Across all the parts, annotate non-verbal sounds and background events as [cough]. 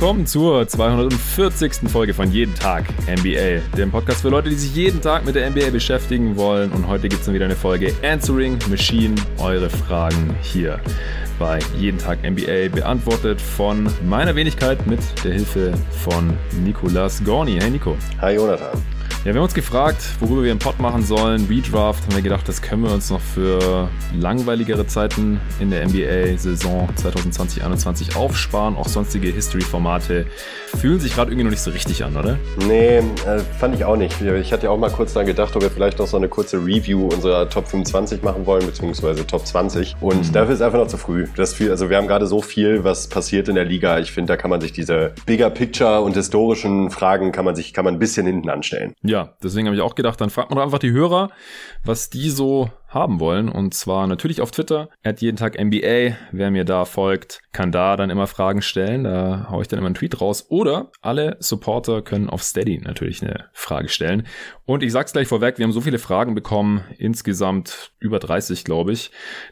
willkommen zur 240. Folge von Jeden Tag NBA, dem Podcast für Leute, die sich jeden Tag mit der NBA beschäftigen wollen. Und heute gibt es dann wieder eine Folge Answering Machine, eure Fragen hier bei Jeden Tag NBA, beantwortet von meiner Wenigkeit mit der Hilfe von Nicolas Gorni. Hey Nico. Hi Jonathan. Ja, wir haben uns gefragt, worüber wir einen Pod machen sollen. Redraft haben wir gedacht, das können wir uns noch für langweiligere Zeiten in der NBA-Saison 2020-21 aufsparen. Auch sonstige History-Formate fühlen sich gerade irgendwie noch nicht so richtig an, oder? Nee, äh, fand ich auch nicht. Ich hatte ja auch mal kurz daran gedacht, ob wir vielleicht noch so eine kurze Review unserer Top 25 machen wollen, beziehungsweise Top 20. Und mhm. dafür ist einfach noch zu früh. Das viel, also wir haben gerade so viel, was passiert in der Liga. Ich finde, da kann man sich diese Bigger Picture und historischen Fragen kann man sich, kann man ein bisschen hinten anstellen. Ja, deswegen habe ich auch gedacht, dann fragt man doch einfach die Hörer, was die so haben wollen. Und zwar natürlich auf Twitter, at jeden Tag NBA. Wer mir da folgt, kann da dann immer Fragen stellen. Da haue ich dann immer einen Tweet raus. Oder alle Supporter können auf Steady natürlich eine Frage stellen. Und ich sag's gleich vorweg, wir haben so viele Fragen bekommen, insgesamt über 30, glaube ich,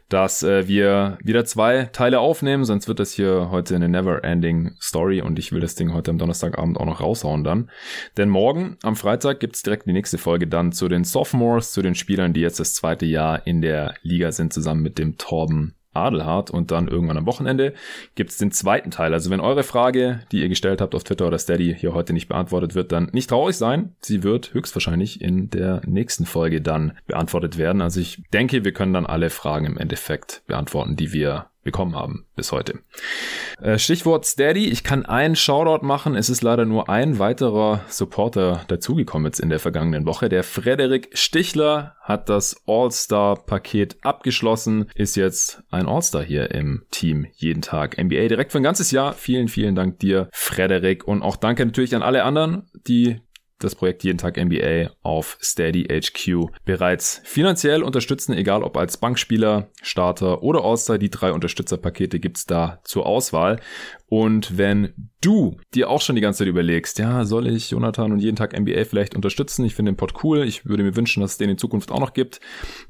dass äh, wir wieder zwei Teile aufnehmen, sonst wird das hier heute eine never-ending Story und ich will das Ding heute am Donnerstagabend auch noch raushauen dann. Denn morgen, am Freitag, gibt's direkt die nächste Folge dann zu den Sophomores, zu den Spielern, die jetzt das zweite Jahr in der Liga sind, zusammen mit dem Torben Adelhardt und dann irgendwann am Wochenende gibt es den zweiten Teil. Also wenn eure Frage, die ihr gestellt habt auf Twitter oder Steady, hier heute nicht beantwortet wird, dann nicht traurig sein. Sie wird höchstwahrscheinlich in der nächsten Folge dann beantwortet werden. Also ich denke, wir können dann alle Fragen im Endeffekt beantworten, die wir bekommen haben bis heute. Äh, Stichwort Steady. Ich kann einen Shoutout machen. Es ist leider nur ein weiterer Supporter dazugekommen jetzt in der vergangenen Woche. Der Frederik Stichler hat das All-Star-Paket abgeschlossen, ist jetzt ein All-Star hier im Team jeden Tag NBA direkt für ein ganzes Jahr. Vielen, vielen Dank dir, Frederik. Und auch danke natürlich an alle anderen, die das Projekt Jeden Tag NBA auf Steady HQ bereits finanziell unterstützen, egal ob als Bankspieler, Starter oder All-Star. Die drei Unterstützerpakete gibt's da zur Auswahl. Und wenn du dir auch schon die ganze Zeit überlegst, ja, soll ich Jonathan und jeden Tag NBA vielleicht unterstützen? Ich finde den Pod cool. Ich würde mir wünschen, dass es den in Zukunft auch noch gibt.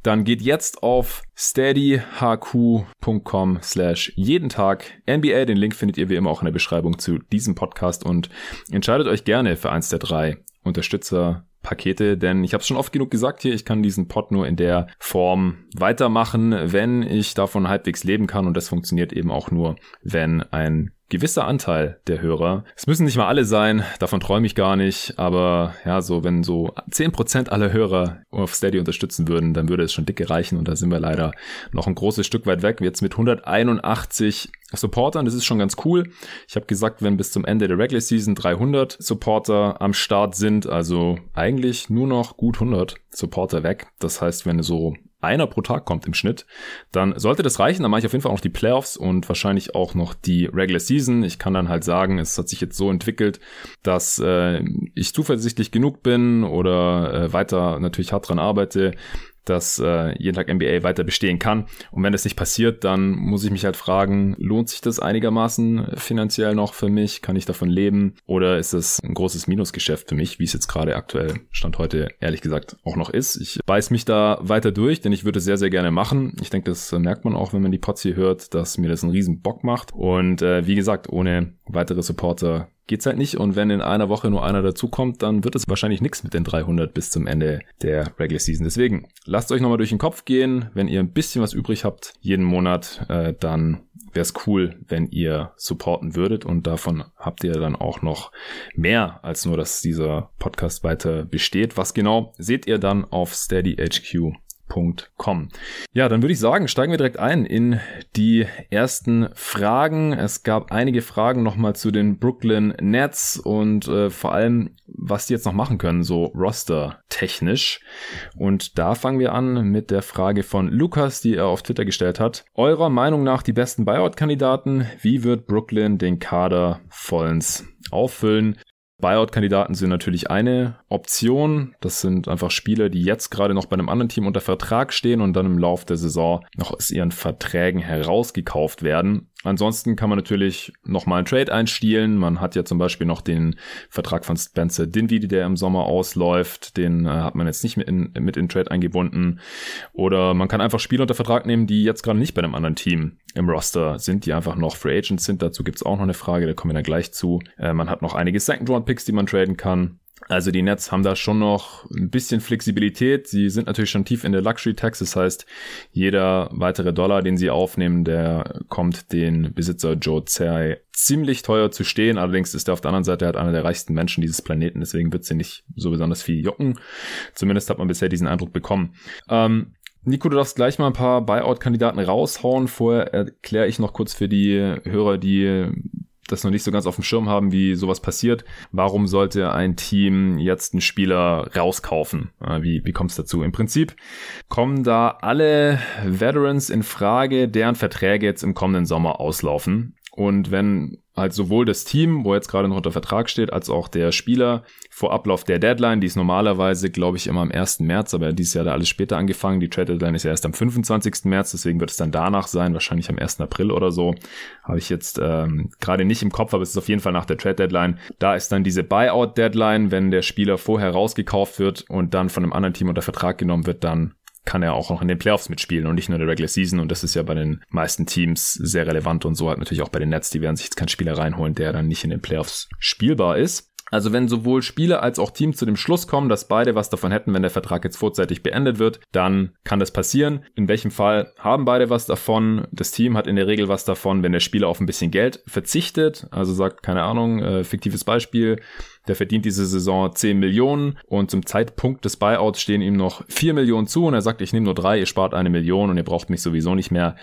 Dann geht jetzt auf steadyhq.com slash jeden Tag NBA. Den Link findet ihr wie immer auch in der Beschreibung zu diesem Podcast und entscheidet euch gerne für eins der drei Unterstützerpakete, denn ich habe es schon oft genug gesagt hier, ich kann diesen Pod nur in der Form weitermachen, wenn ich davon halbwegs leben kann und das funktioniert eben auch nur, wenn ein gewisser Anteil der Hörer, es müssen nicht mal alle sein, davon träume ich gar nicht, aber ja, so wenn so zehn Prozent aller Hörer auf Steady unterstützen würden, dann würde es schon dicke reichen und da sind wir leider noch ein großes Stück weit weg. Jetzt mit 181 Supportern, das ist schon ganz cool. Ich habe gesagt, wenn bis zum Ende der Regular Season 300 Supporter am Start sind, also eigentlich nur noch gut 100 Supporter weg. Das heißt, wenn so einer pro Tag kommt im Schnitt, dann sollte das reichen. Dann mache ich auf jeden Fall auch noch die Playoffs und wahrscheinlich auch noch die Regular Season. Ich kann dann halt sagen, es hat sich jetzt so entwickelt, dass äh, ich zuversichtlich genug bin oder äh, weiter natürlich hart dran arbeite, dass äh, jeden Tag NBA weiter bestehen kann. Und wenn das nicht passiert, dann muss ich mich halt fragen, lohnt sich das einigermaßen finanziell noch für mich? Kann ich davon leben? Oder ist es ein großes Minusgeschäft für mich, wie es jetzt gerade aktuell Stand heute ehrlich gesagt auch noch ist? Ich beiß mich da weiter durch, denn ich würde sehr, sehr gerne machen. Ich denke, das merkt man auch, wenn man die Pots hier hört, dass mir das einen riesen Bock macht. Und äh, wie gesagt, ohne weitere Supporter geht's halt nicht. Und wenn in einer Woche nur einer dazukommt, dann wird es wahrscheinlich nichts mit den 300 bis zum Ende der Regular Season. Deswegen lasst euch nochmal durch den Kopf gehen. Wenn ihr ein bisschen was übrig habt jeden Monat, äh, dann wäre es cool, wenn ihr supporten würdet. Und davon habt ihr dann auch noch mehr als nur, dass dieser Podcast weiter besteht. Was genau seht ihr dann auf Steady HQ Com. Ja, dann würde ich sagen, steigen wir direkt ein in die ersten Fragen. Es gab einige Fragen nochmal zu den Brooklyn Nets und äh, vor allem, was die jetzt noch machen können, so roster-technisch. Und da fangen wir an mit der Frage von Lukas, die er auf Twitter gestellt hat. Eurer Meinung nach die besten Buyout-Kandidaten? Wie wird Brooklyn den Kader vollends auffüllen? Buyout-Kandidaten sind natürlich eine Option. Das sind einfach Spieler, die jetzt gerade noch bei einem anderen Team unter Vertrag stehen und dann im Lauf der Saison noch aus ihren Verträgen herausgekauft werden. Ansonsten kann man natürlich nochmal einen Trade einstielen. Man hat ja zum Beispiel noch den Vertrag von Spencer Dinwiddie, der im Sommer ausläuft. Den äh, hat man jetzt nicht mit in, mit in Trade eingebunden. Oder man kann einfach Spieler unter Vertrag nehmen, die jetzt gerade nicht bei einem anderen Team im Roster sind, die einfach noch Free Agents sind. Dazu gibt's auch noch eine Frage, da kommen wir dann gleich zu. Äh, man hat noch einige Second-Round-Picks, die man traden kann. Also die Nets haben da schon noch ein bisschen Flexibilität. Sie sind natürlich schon tief in der Luxury Tax. Das heißt, jeder weitere Dollar, den sie aufnehmen, der kommt den Besitzer Joe Tsai ziemlich teuer zu stehen. Allerdings ist er auf der anderen Seite halt einer der reichsten Menschen dieses Planeten. Deswegen wird sie nicht so besonders viel jucken. Zumindest hat man bisher diesen Eindruck bekommen. Ähm, Nico, du darfst gleich mal ein paar Buyout-Kandidaten raushauen. Vorher erkläre ich noch kurz für die Hörer, die das noch nicht so ganz auf dem Schirm haben, wie sowas passiert. Warum sollte ein Team jetzt einen Spieler rauskaufen? Wie, wie kommt es dazu? Im Prinzip kommen da alle Veterans in Frage, deren Verträge jetzt im kommenden Sommer auslaufen. Und wenn halt sowohl das Team, wo jetzt gerade noch unter Vertrag steht, als auch der Spieler vor Ablauf der Deadline, die ist normalerweise, glaube ich, immer am 1. März, aber dieses Jahr da alles später angefangen. Die Trade Deadline ist ja erst am 25. März, deswegen wird es dann danach sein, wahrscheinlich am 1. April oder so. Habe ich jetzt ähm, gerade nicht im Kopf, aber es ist auf jeden Fall nach der Trade Deadline. Da ist dann diese Buyout Deadline, wenn der Spieler vorher rausgekauft wird und dann von einem anderen Team unter Vertrag genommen wird, dann kann er auch noch in den Playoffs mitspielen und nicht nur in der Regular Season. Und das ist ja bei den meisten Teams sehr relevant und so halt natürlich auch bei den Nets. Die werden sich jetzt keinen Spieler reinholen, der dann nicht in den Playoffs spielbar ist. Also wenn sowohl Spieler als auch Team zu dem Schluss kommen, dass beide was davon hätten, wenn der Vertrag jetzt vorzeitig beendet wird, dann kann das passieren. In welchem Fall haben beide was davon? Das Team hat in der Regel was davon, wenn der Spieler auf ein bisschen Geld verzichtet. Also sagt, keine Ahnung, äh, fiktives Beispiel, der verdient diese Saison 10 Millionen und zum Zeitpunkt des Buyouts stehen ihm noch 4 Millionen zu und er sagt, ich nehme nur drei, ihr spart eine Million und ihr braucht mich sowieso nicht mehr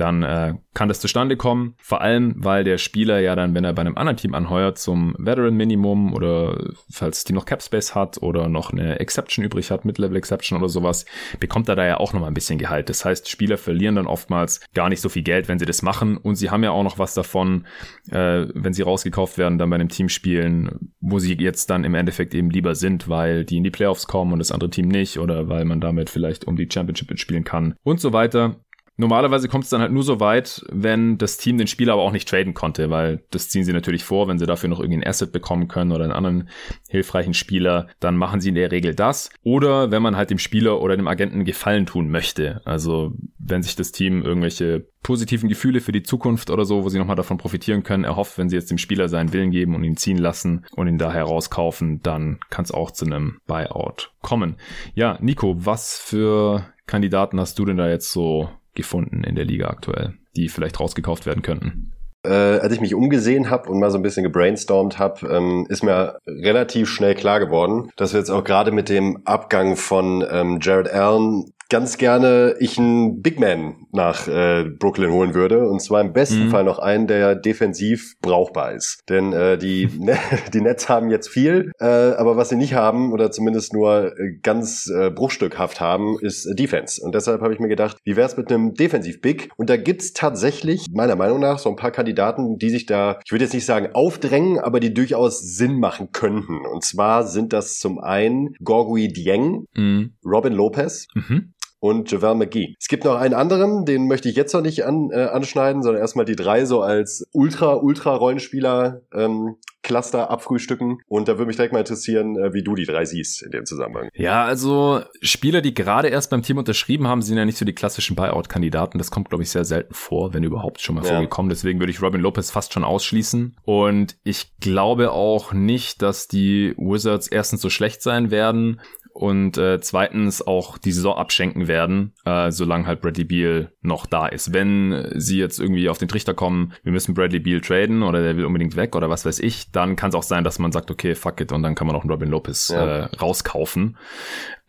dann äh, kann das zustande kommen. Vor allem, weil der Spieler ja dann, wenn er bei einem anderen Team anheuert, zum Veteran Minimum oder falls die noch Cap Space hat oder noch eine Exception übrig hat, Mid-Level Exception oder sowas, bekommt er da ja auch nochmal ein bisschen Gehalt. Das heißt, Spieler verlieren dann oftmals gar nicht so viel Geld, wenn sie das machen und sie haben ja auch noch was davon, äh, wenn sie rausgekauft werden, dann bei einem Team spielen, wo sie jetzt dann im Endeffekt eben lieber sind, weil die in die Playoffs kommen und das andere Team nicht oder weil man damit vielleicht um die Championship mitspielen kann und so weiter. Normalerweise kommt es dann halt nur so weit, wenn das Team den Spieler aber auch nicht traden konnte, weil das ziehen sie natürlich vor, wenn sie dafür noch irgendwie ein Asset bekommen können oder einen anderen hilfreichen Spieler, dann machen sie in der Regel das. Oder wenn man halt dem Spieler oder dem Agenten Gefallen tun möchte. Also wenn sich das Team irgendwelche positiven Gefühle für die Zukunft oder so, wo sie nochmal davon profitieren können, erhofft, wenn sie jetzt dem Spieler seinen Willen geben und ihn ziehen lassen und ihn daher rauskaufen, dann kann es auch zu einem Buyout kommen. Ja, Nico, was für Kandidaten hast du denn da jetzt so gefunden in der Liga aktuell, die vielleicht rausgekauft werden könnten? Äh, als ich mich umgesehen habe und mal so ein bisschen gebrainstormt habe, ähm, ist mir relativ schnell klar geworden, dass wir jetzt auch gerade mit dem Abgang von ähm, Jared Allen ganz gerne ich einen Big Man nach äh, Brooklyn holen würde. Und zwar im besten mhm. Fall noch einen, der defensiv brauchbar ist. Denn äh, die, [laughs] ne die Nets haben jetzt viel, äh, aber was sie nicht haben, oder zumindest nur äh, ganz äh, bruchstückhaft haben, ist äh, Defense. Und deshalb habe ich mir gedacht, wie wär's mit einem Defensiv-Big? Und da gibt's tatsächlich, meiner Meinung nach, so ein paar Kandidaten, die sich da, ich würde jetzt nicht sagen aufdrängen, aber die durchaus Sinn machen könnten. Und zwar sind das zum einen Gorgui Dieng, mhm. Robin Lopez, mhm und Javel McGee. Es gibt noch einen anderen, den möchte ich jetzt noch nicht an, äh, anschneiden, sondern erstmal die drei so als Ultra-Ultra-Rollenspieler ähm, Cluster abfrühstücken. Und da würde mich direkt mal interessieren, äh, wie du die drei siehst in dem Zusammenhang. Ja, also Spieler, die gerade erst beim Team unterschrieben haben, sind ja nicht so die klassischen Buyout-Kandidaten. Das kommt, glaube ich, sehr selten vor, wenn überhaupt schon mal ja. vorgekommen. Deswegen würde ich Robin Lopez fast schon ausschließen. Und ich glaube auch nicht, dass die Wizards erstens so schlecht sein werden und äh, zweitens auch die Saison abschenken werden, äh, solange halt Bradley Beal noch da ist. Wenn sie jetzt irgendwie auf den Trichter kommen, wir müssen Bradley Beal traden oder der will unbedingt weg oder was weiß ich, dann kann es auch sein, dass man sagt, okay, fuck it und dann kann man auch einen Robin Lopez ja. äh, rauskaufen.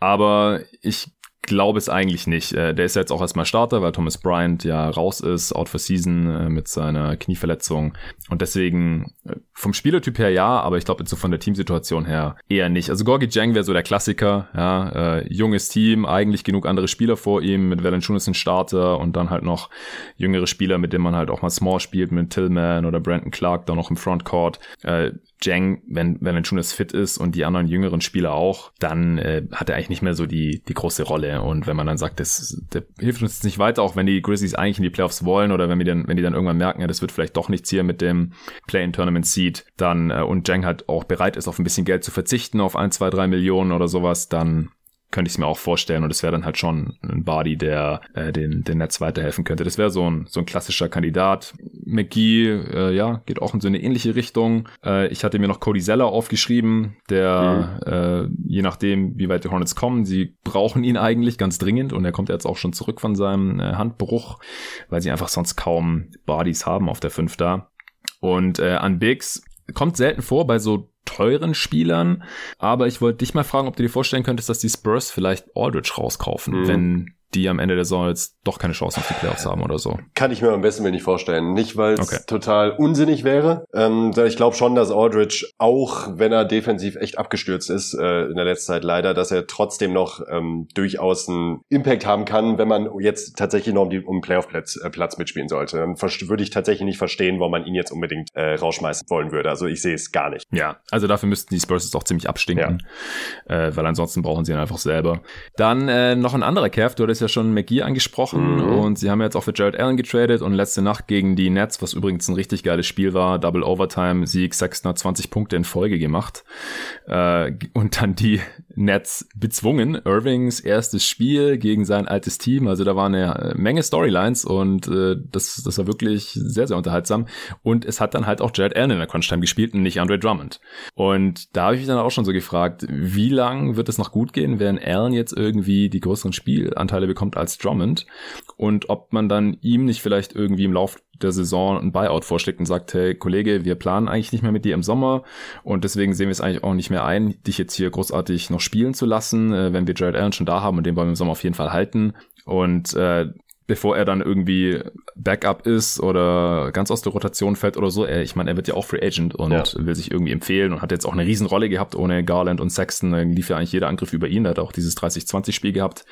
Aber ich glaube es eigentlich nicht. Äh, der ist jetzt auch erstmal Starter, weil Thomas Bryant ja raus ist, out for season äh, mit seiner Knieverletzung. Und deswegen äh, vom Spielertyp her ja, aber ich glaube jetzt so von der Teamsituation her eher nicht. Also Gorgi Jang wäre so der Klassiker, ja, äh, junges Team, eigentlich genug andere Spieler vor ihm, mit Valanciunas ein Starter und dann halt noch jüngere Spieler, mit denen man halt auch mal Small spielt, mit Tillman oder Brandon Clark, dann noch im Frontcourt. Äh, Jang, wenn, wenn Ventunas fit ist und die anderen jüngeren Spieler auch, dann äh, hat er eigentlich nicht mehr so die, die große Rolle. Und wenn man dann sagt, das, der hilft uns nicht weiter, auch wenn die Grizzlies eigentlich in die Playoffs wollen oder wenn wir dann, wenn die dann irgendwann merken, ja, das wird vielleicht doch nichts hier mit dem Play-in-Tournament-Seed, dann äh, und Jang halt auch bereit ist, auf ein bisschen Geld zu verzichten, auf ein, zwei, drei Millionen oder sowas, dann könnte ich es mir auch vorstellen und es wäre dann halt schon ein Body, der äh, den, den Netz weiterhelfen könnte. Das wäre so ein, so ein klassischer Kandidat. McGee, äh, ja, geht auch in so eine ähnliche Richtung. Äh, ich hatte mir noch Cody Zeller aufgeschrieben, der, mhm. äh, je nachdem, wie weit die Hornets kommen, sie brauchen ihn eigentlich ganz dringend und er kommt jetzt auch schon zurück von seinem äh, Handbruch, weil sie einfach sonst kaum Bodies haben auf der 5 da. Und äh, an Bigs kommt selten vor bei so teuren Spielern. Aber ich wollte dich mal fragen, ob du dir vorstellen könntest, dass die Spurs vielleicht Aldridge rauskaufen, mhm. wenn die am Ende der Saison jetzt doch keine Chance auf die Playoffs haben oder so. Kann ich mir am besten nicht vorstellen. Nicht, weil es okay. total unsinnig wäre. Ähm, ich glaube schon, dass Aldridge, auch wenn er defensiv echt abgestürzt ist äh, in der letzten Zeit leider, dass er trotzdem noch ähm, durchaus einen Impact haben kann, wenn man jetzt tatsächlich noch um, die, um Playoff-Platz äh, Platz mitspielen sollte. Dann würde ich tatsächlich nicht verstehen, warum man ihn jetzt unbedingt äh, rausschmeißen wollen würde. Also ich sehe es gar nicht. Ja, also dafür müssten die Spurs jetzt auch ziemlich abstinken, ja. äh, weil ansonsten brauchen sie ihn einfach selber. Dann äh, noch ein anderer Kev, du hattest ja schon McGee angesprochen mhm. und sie haben jetzt auch für Jared Allen getradet und letzte Nacht gegen die Nets, was übrigens ein richtig geiles Spiel war, Double Overtime, Sieg, Sexton hat 20 Punkte in Folge gemacht äh, und dann die Nets bezwungen. Irvings erstes Spiel gegen sein altes Team, also da war eine Menge Storylines und äh, das, das war wirklich sehr, sehr unterhaltsam und es hat dann halt auch Jared Allen in der Crunch-Time gespielt und nicht Andre Drummond. Und da habe ich mich dann auch schon so gefragt, wie lang wird es noch gut gehen, wenn Allen jetzt irgendwie die größeren Spielanteile bekommt als Drummond und ob man dann ihm nicht vielleicht irgendwie im Lauf der Saison ein Buyout vorschlägt und sagt, hey Kollege, wir planen eigentlich nicht mehr mit dir im Sommer und deswegen sehen wir es eigentlich auch nicht mehr ein, dich jetzt hier großartig noch spielen zu lassen, äh, wenn wir Jared Allen schon da haben und den wollen wir im Sommer auf jeden Fall halten. Und äh, bevor er dann irgendwie Backup ist oder ganz aus der Rotation fällt oder so. Er, ich meine, er wird ja auch Free Agent und ja. will sich irgendwie empfehlen und hat jetzt auch eine Riesenrolle gehabt ohne Garland und Sexton. Da lief ja eigentlich jeder Angriff über ihn. Er hat auch dieses 30-20-Spiel gehabt,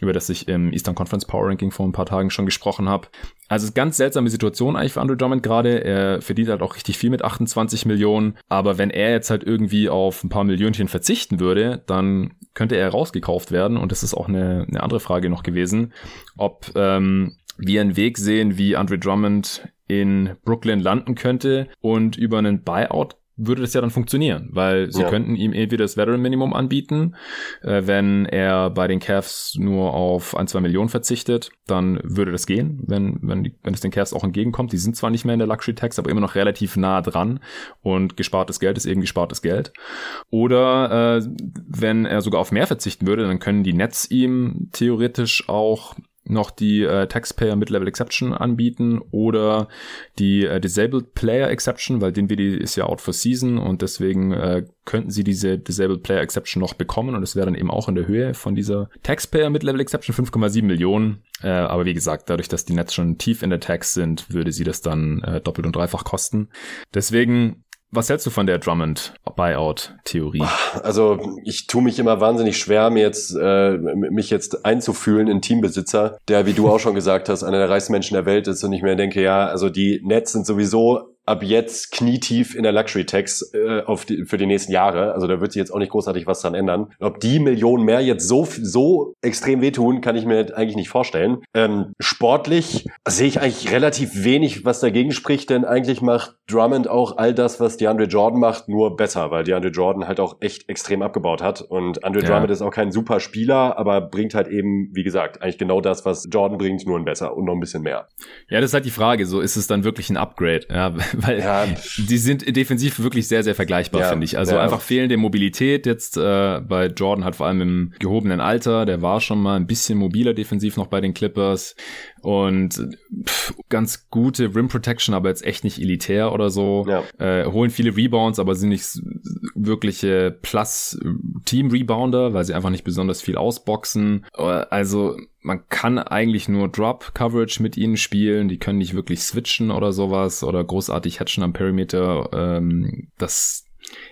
über das ich im Eastern Conference Power Ranking vor ein paar Tagen schon gesprochen habe. Also ganz seltsame Situation eigentlich für Andrew Drummond gerade. Er verdient halt auch richtig viel mit 28 Millionen. Aber wenn er jetzt halt irgendwie auf ein paar Millionchen verzichten würde, dann könnte er rausgekauft werden. Und das ist auch eine, eine andere Frage noch gewesen, ob ähm, wir einen Weg sehen, wie Andre Drummond in Brooklyn landen könnte und über einen Buyout würde das ja dann funktionieren, weil sie ja. könnten ihm entweder das Veteran Minimum anbieten, äh, wenn er bei den Cavs nur auf ein, zwei Millionen verzichtet, dann würde das gehen, wenn, wenn, wenn es den Cavs auch entgegenkommt. Die sind zwar nicht mehr in der Luxury Tax, aber immer noch relativ nah dran und gespartes Geld ist eben gespartes Geld. Oder äh, wenn er sogar auf mehr verzichten würde, dann können die Nets ihm theoretisch auch noch die äh, Taxpayer Mid-Level Exception anbieten oder die äh, Disabled Player Exception, weil den WD ist ja out for season und deswegen äh, könnten sie diese Disabled Player Exception noch bekommen und es wäre dann eben auch in der Höhe von dieser Taxpayer Mid-Level Exception 5,7 Millionen. Äh, aber wie gesagt, dadurch, dass die Nets schon tief in der Tax sind, würde sie das dann äh, doppelt und dreifach kosten. Deswegen was hältst du von der Drummond-Buyout-Theorie? Also ich tue mich immer wahnsinnig schwer, mir jetzt, äh, mich jetzt einzufühlen in Teambesitzer, der, wie du auch schon gesagt hast, einer der reichsten Menschen der Welt ist und ich mir denke, ja, also die Nets sind sowieso ab jetzt knietief in der Luxury Tax äh, auf die, für die nächsten Jahre. Also da wird sich jetzt auch nicht großartig was dran ändern. Ob die Millionen mehr jetzt so so extrem wehtun, kann ich mir eigentlich nicht vorstellen. Ähm, sportlich sehe ich eigentlich relativ wenig, was dagegen spricht, denn eigentlich macht Drummond auch all das, was DeAndre Jordan macht, nur besser, weil DeAndre Jordan halt auch echt extrem abgebaut hat. Und Andre ja. Drummond ist auch kein super Spieler, aber bringt halt eben, wie gesagt, eigentlich genau das, was Jordan bringt, nur ein besser und noch ein bisschen mehr. Ja, das ist halt die Frage. So ist es dann wirklich ein Upgrade? Ja, weil ja. die sind defensiv wirklich sehr, sehr vergleichbar, ja, finde ich. Also ja. einfach fehlende Mobilität jetzt äh, bei Jordan hat vor allem im gehobenen Alter, der war schon mal ein bisschen mobiler defensiv noch bei den Clippers und pff, ganz gute Rim Protection, aber jetzt echt nicht elitär oder so. Ja. Äh, holen viele Rebounds, aber sind nicht wirkliche Plus Team Rebounder, weil sie einfach nicht besonders viel ausboxen. Also man kann eigentlich nur Drop Coverage mit ihnen spielen. Die können nicht wirklich switchen oder sowas oder großartig hatchen am Perimeter. Ähm, das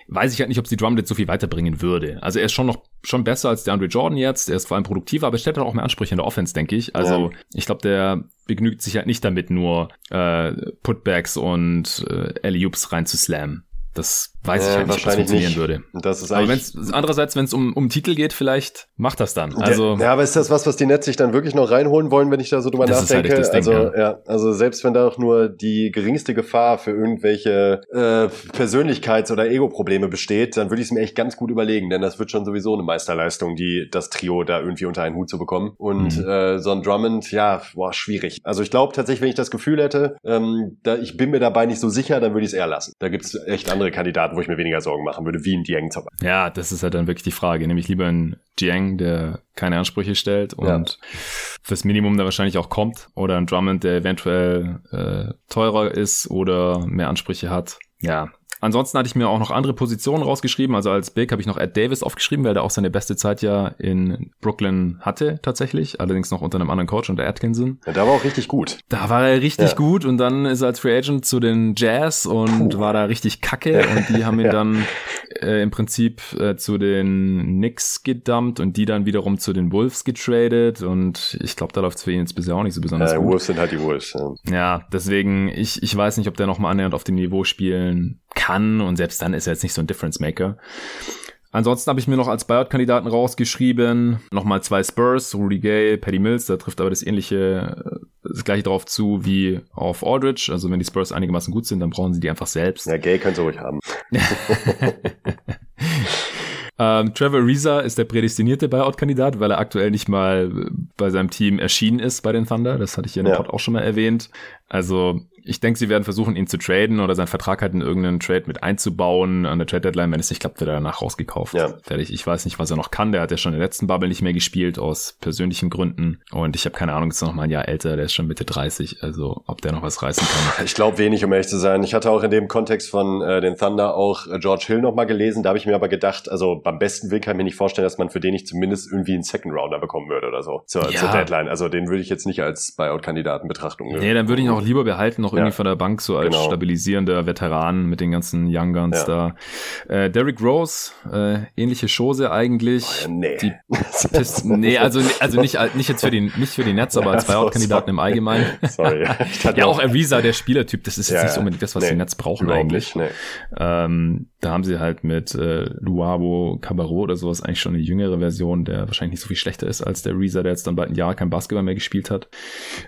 weiß ich halt nicht, ob sie Drummond so viel weiterbringen würde. Also er ist schon noch schon besser als der Andre Jordan jetzt. Er ist vor allem produktiver, aber er stellt halt auch mehr Ansprüche in der Offense, denke ich. Also ja. ich glaube, der begnügt sich halt nicht damit, nur äh, Putbacks und äh, Alley-Oops rein zu slammen. Das weiß ich halt nicht, ob das funktionieren nicht. würde. Das ist aber wenn's, andererseits, wenn es um, um Titel geht, vielleicht macht das dann. Also, ja, aber ist das was, was die Nets sich dann wirklich noch reinholen wollen, wenn ich da so drüber das nachdenke? Ist halt also, Ding, ja. ja. also selbst wenn da auch nur die geringste Gefahr für irgendwelche äh, Persönlichkeits- oder Ego-Probleme besteht, dann würde ich es mir echt ganz gut überlegen, denn das wird schon sowieso eine Meisterleistung, die das Trio da irgendwie unter einen Hut zu bekommen. Und mhm. äh, so ein Drummond, ja, boah, schwierig. Also ich glaube tatsächlich, wenn ich das Gefühl hätte, ähm, da, ich bin mir dabei nicht so sicher, dann würde ich es eher lassen. Da gibt's echt andere Kandidaten, wo ich mir weniger Sorgen machen würde, wie ein Dieng zum Beispiel. Ja, das ist halt dann wirklich die Frage. Nämlich lieber ein Jiang, der keine Ansprüche stellt und ja. fürs Minimum da wahrscheinlich auch kommt. Oder ein Drummond, der eventuell äh, teurer ist oder mehr Ansprüche hat. Ja, Ansonsten hatte ich mir auch noch andere Positionen rausgeschrieben. Also als Big habe ich noch Ed Davis aufgeschrieben, weil der auch seine beste Zeit ja in Brooklyn hatte tatsächlich. Allerdings noch unter einem anderen Coach, unter Atkinson. Ja, da war auch richtig gut. Da war er richtig ja. gut und dann ist er als Free Agent zu den Jazz und Puh. war da richtig kacke und die haben ihn [laughs] ja. dann äh, im Prinzip äh, zu den Knicks gedumpt und die dann wiederum zu den Wolves getradet und ich glaube, da läuft es für ihn jetzt bisher auch nicht so besonders ja, gut. Wolves sind halt die Wolves. Ja, ja deswegen, ich, ich weiß nicht, ob der noch mal annähernd auf dem Niveau spielen kann und selbst dann ist er jetzt nicht so ein Difference Maker. Ansonsten habe ich mir noch als Buyout-Kandidaten rausgeschrieben, nochmal zwei Spurs, Rudy Gay, Paddy Mills, da trifft aber das ähnliche, das gleiche drauf zu wie auf Aldridge. Also wenn die Spurs einigermaßen gut sind, dann brauchen sie die einfach selbst. Ja, Gay können sie ruhig haben. [laughs] [laughs] ähm, Trevor Reza ist der prädestinierte Buyout-Kandidat, weil er aktuell nicht mal bei seinem Team erschienen ist bei den Thunder. Das hatte ich in dem ja. Pod auch schon mal erwähnt. Also ich denke, sie werden versuchen, ihn zu traden oder seinen Vertrag halt in irgendeinen Trade mit einzubauen an der Trade Deadline. Wenn es nicht klappt, wird er danach rausgekauft. Ja. Fertig. Ich weiß nicht, was er noch kann. Der hat ja schon in der letzten Bubble nicht mehr gespielt aus persönlichen Gründen. Und ich habe keine Ahnung, ist noch mal ein Jahr älter. Der ist schon Mitte 30. Also, ob der noch was reißen kann. Ich glaube wenig, um ehrlich zu sein. Ich hatte auch in dem Kontext von äh, den Thunder auch äh, George Hill noch mal gelesen. Da habe ich mir aber gedacht, also beim besten Willen kann ich mir nicht vorstellen, dass man für den nicht zumindest irgendwie einen Second Rounder bekommen würde oder so zur, ja. zur Deadline. Also den würde ich jetzt nicht als Buyout-Kandidaten betrachten. Nee, dann würde ich ihn auch lieber behalten, noch irgendwie ja. von der Bank so so als genau. stabilisierender Veteran mit den ganzen Young Guns ja. da. Äh, Derrick Rose, äh, ähnliche Chose eigentlich. Oh, nee. Die [laughs] Pisten, nee, also, also nicht, nicht jetzt für die, nicht für die Nets, aber als Buyout-Kandidaten im Allgemeinen. [laughs] Sorry. [laughs] ja, auch Ariza, der Spielertyp, das ist jetzt ja, nicht unbedingt das, was nee, die Nets brauchen eigentlich. Nee. Ähm, da haben sie halt mit äh, Luabo Cabarro oder sowas eigentlich schon eine jüngere Version, der wahrscheinlich nicht so viel schlechter ist als der Reza, der jetzt dann bald ein Jahr kein Basketball mehr gespielt hat.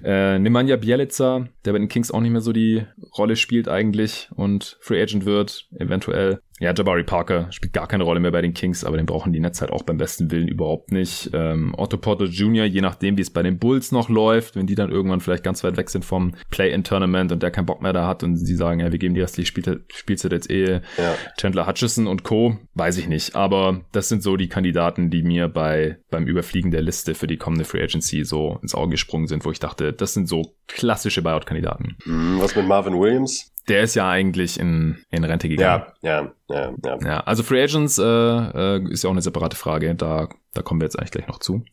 Äh, Nemanja Bielica, der bei den Kings auch nicht mehr so die Rolle spielt eigentlich und Free Agent wird, eventuell. Ja, Jabari Parker spielt gar keine Rolle mehr bei den Kings, aber den brauchen die Nets halt auch beim besten Willen überhaupt nicht. Ähm, Otto Porter Jr., je nachdem, wie es bei den Bulls noch läuft, wenn die dann irgendwann vielleicht ganz weit weg sind vom Play-in-Tournament und der keinen Bock mehr da hat und sie sagen, ja, wir geben die restliche Spiel Spielzeit jetzt eh ja. Chandler Hutchison und Co., weiß ich nicht. Aber das sind so die Kandidaten, die mir bei beim Überfliegen der Liste für die kommende Free Agency so ins Auge gesprungen sind, wo ich dachte, das sind so klassische Buyout-Kandidaten. Mhm, was mit Marvin Williams? Der ist ja eigentlich in, in Rente gegangen. Ja, ja, ja, ja. ja also Free Agents äh, äh, ist ja auch eine separate Frage. Da, da kommen wir jetzt eigentlich gleich noch zu.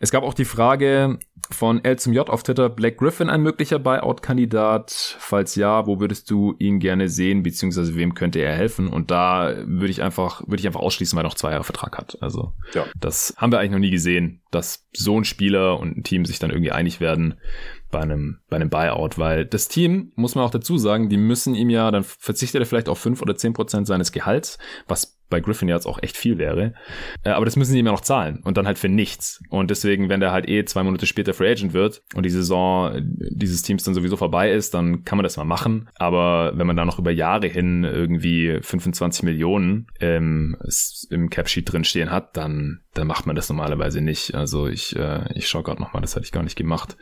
Es gab auch die Frage von L zum J auf Twitter, Black Griffin ein möglicher Buyout-Kandidat? Falls ja, wo würdest du ihn gerne sehen, beziehungsweise wem könnte er helfen? Und da würde ich einfach, würde ich einfach ausschließen, weil er noch zwei Jahre Vertrag hat. Also ja. das haben wir eigentlich noch nie gesehen, dass so ein Spieler und ein Team sich dann irgendwie einig werden, bei einem, bei einem Buyout, weil das Team, muss man auch dazu sagen, die müssen ihm ja, dann verzichtet er vielleicht auf fünf oder zehn Prozent seines Gehalts, was bei Griffin jetzt auch echt viel wäre. Äh, aber das müssen sie ihm ja noch zahlen und dann halt für nichts. Und deswegen, wenn der halt eh zwei Monate später Free Agent wird und die Saison dieses Teams dann sowieso vorbei ist, dann kann man das mal machen. Aber wenn man da noch über Jahre hin irgendwie 25 Millionen ähm, im Capsheet drin stehen hat, dann dann macht man das normalerweise nicht. Also ich, äh, ich schaue gerade nochmal, das hatte ich gar nicht gemacht.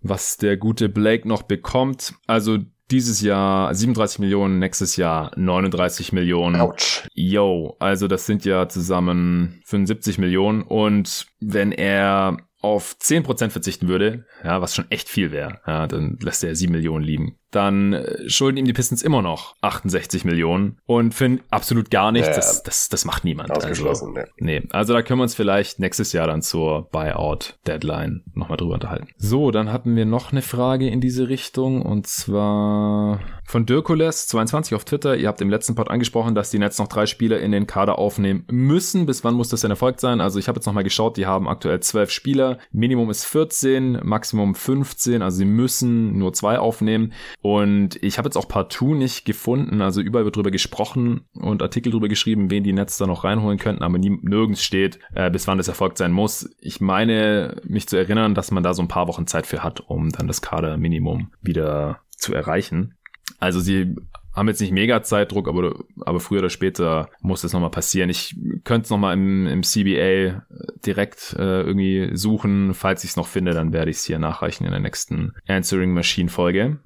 Was der gute Blake noch bekommt, also dieses Jahr 37 Millionen, nächstes Jahr 39 Millionen. Ouch. Yo, also das sind ja zusammen 75 Millionen. Und wenn er auf 10% verzichten würde, ja, was schon echt viel wäre, ja, dann lässt er 7 Millionen liegen dann äh, schulden ihm die Pistons immer noch 68 Millionen und finden absolut gar nichts. Ja, das, das, das macht niemand. Ausgeschlossen, also, ja. Nee, also da können wir uns vielleicht nächstes Jahr dann zur Buyout-Deadline nochmal drüber unterhalten. So, dann hatten wir noch eine Frage in diese Richtung und zwar von Dirkules 22 auf Twitter. Ihr habt im letzten Pod angesprochen, dass die Nets noch drei Spieler in den Kader aufnehmen müssen. Bis wann muss das denn erfolgt sein? Also ich habe jetzt nochmal geschaut, die haben aktuell zwölf Spieler. Minimum ist 14, Maximum 15, also sie müssen nur zwei aufnehmen. Und ich habe jetzt auch partout nicht gefunden, also überall wird drüber gesprochen und Artikel drüber geschrieben, wen die Nets da noch reinholen könnten, aber nie, nirgends steht, äh, bis wann das erfolgt sein muss. Ich meine, mich zu erinnern, dass man da so ein paar Wochen Zeit für hat, um dann das Kaderminimum wieder zu erreichen. Also sie haben jetzt nicht mega Zeitdruck, aber, aber früher oder später muss das nochmal passieren. Ich könnte es nochmal im, im CBA direkt äh, irgendwie suchen. Falls ich es noch finde, dann werde ich es hier nachreichen in der nächsten Answering Machine Folge.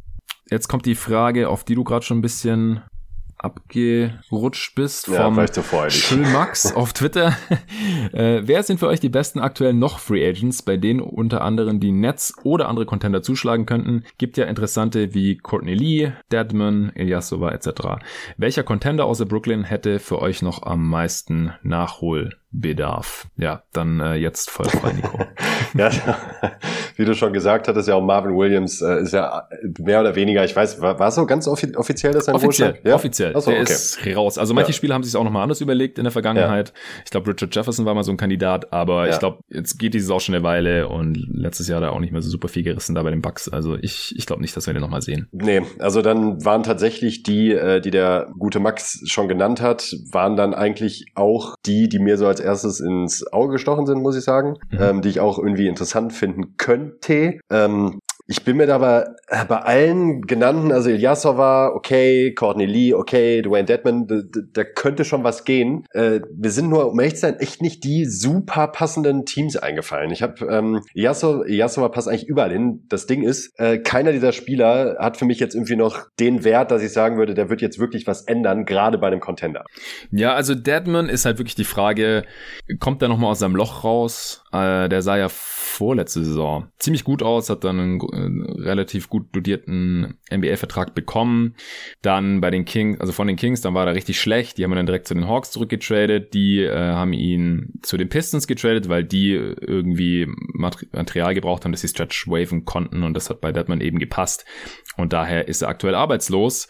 Jetzt kommt die Frage, auf die du gerade schon ein bisschen abgerutscht bist ja, vom Max auf Twitter. [laughs] äh, wer sind für euch die besten aktuell noch Free Agents, bei denen unter anderem die Nets oder andere Contender zuschlagen könnten? Gibt ja interessante wie Courtney Lee, Deadman, Ilyasova etc. Welcher Contender außer Brooklyn hätte für euch noch am meisten Nachhol Bedarf. Ja, dann äh, jetzt voll frei, Nico. [laughs] ja, wie du schon gesagt hattest, ja auch Marvin Williams äh, ist ja mehr oder weniger, ich weiß, war, war so ganz offi offiziell das ein Offiziell, ja? offiziell. Achso, der okay. ist raus. Also manche ja. Spieler haben sich auch nochmal anders überlegt in der Vergangenheit. Ja. Ich glaube, Richard Jefferson war mal so ein Kandidat, aber ja. ich glaube, jetzt geht dieses auch schon eine Weile und letztes Jahr da auch nicht mehr so super viel gerissen da bei den Bucks. Also ich, ich glaube nicht, dass wir den nochmal sehen. Nee, also dann waren tatsächlich die, äh, die der gute Max schon genannt hat, waren dann eigentlich auch die, die mir so als erstes ins Auge gestochen sind, muss ich sagen, mhm. ähm, die ich auch irgendwie interessant finden könnte. Ähm, ich bin mir aber bei allen genannten, also Ilyasova, okay, Courtney Lee, okay, Dwayne Deadman, da, da könnte schon was gehen. Äh, wir sind nur, um ehrlich zu sein, echt nicht die super passenden Teams eingefallen. Ich habe ähm, Ilyasova, Ilyasova passt eigentlich überall hin. Das Ding ist, äh, keiner dieser Spieler hat für mich jetzt irgendwie noch den Wert, dass ich sagen würde, der wird jetzt wirklich was ändern, gerade bei einem Contender. Ja, also Deadman ist halt wirklich die Frage, kommt er nochmal aus seinem Loch raus? Äh, der sah ja vorletzte Saison ziemlich gut aus, hat dann einen, äh, relativ gut dotierten NBA-Vertrag bekommen. Dann bei den Kings, also von den Kings, dann war er richtig schlecht. Die haben ihn dann direkt zu den Hawks zurückgetradet. Die äh, haben ihn zu den Pistons getradet, weil die irgendwie Material gebraucht haben, dass sie Stretch waven konnten und das hat bei Deadman eben gepasst. Und daher ist er aktuell arbeitslos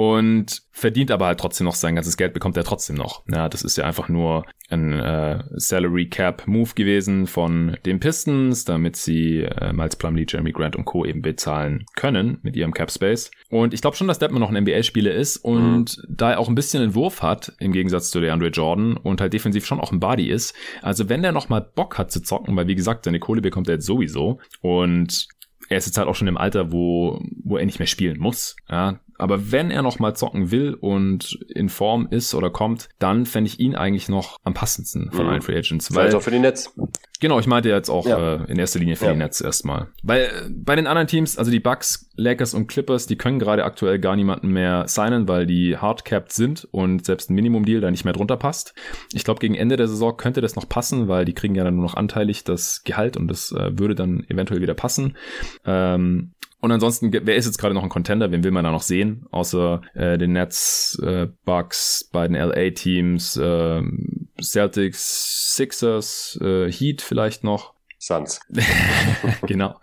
und verdient aber halt trotzdem noch sein ganzes Geld, bekommt er trotzdem noch. Ja, das ist ja einfach nur ein äh, Salary Cap Move gewesen von den Pistons, damit sie äh, Miles Plumlee, Jeremy Grant und Co. eben bezahlen können mit ihrem Cap Space. Und ich glaube schon, dass Deadman noch ein NBA-Spieler ist und mhm. da er auch ein bisschen einen Wurf hat, im Gegensatz zu DeAndre Jordan und halt defensiv schon auch ein Body ist. Also wenn der noch mal Bock hat zu zocken, weil wie gesagt, seine Kohle bekommt er jetzt sowieso und er ist jetzt halt auch schon im Alter, wo, wo er nicht mehr spielen muss. Ja, aber wenn er noch mal zocken will und in Form ist oder kommt, dann fände ich ihn eigentlich noch am passendsten von mhm. allen Free Agents. Weil, auch für die Netz. Genau, ich meinte jetzt auch ja. äh, in erster Linie für ja. die Netz erstmal. Weil äh, bei den anderen Teams, also die Bucks, Lakers und Clippers, die können gerade aktuell gar niemanden mehr signen, weil die hardcapped sind und selbst ein Minimum-Deal da nicht mehr drunter passt. Ich glaube, gegen Ende der Saison könnte das noch passen, weil die kriegen ja dann nur noch anteilig das Gehalt und das äh, würde dann eventuell wieder passen. Ähm, und ansonsten, wer ist jetzt gerade noch ein Contender? Wen will man da noch sehen? Außer äh, den Nets, äh, Bucks, beiden LA-Teams, äh, Celtics, Sixers, äh, Heat vielleicht noch. Suns. [laughs] genau.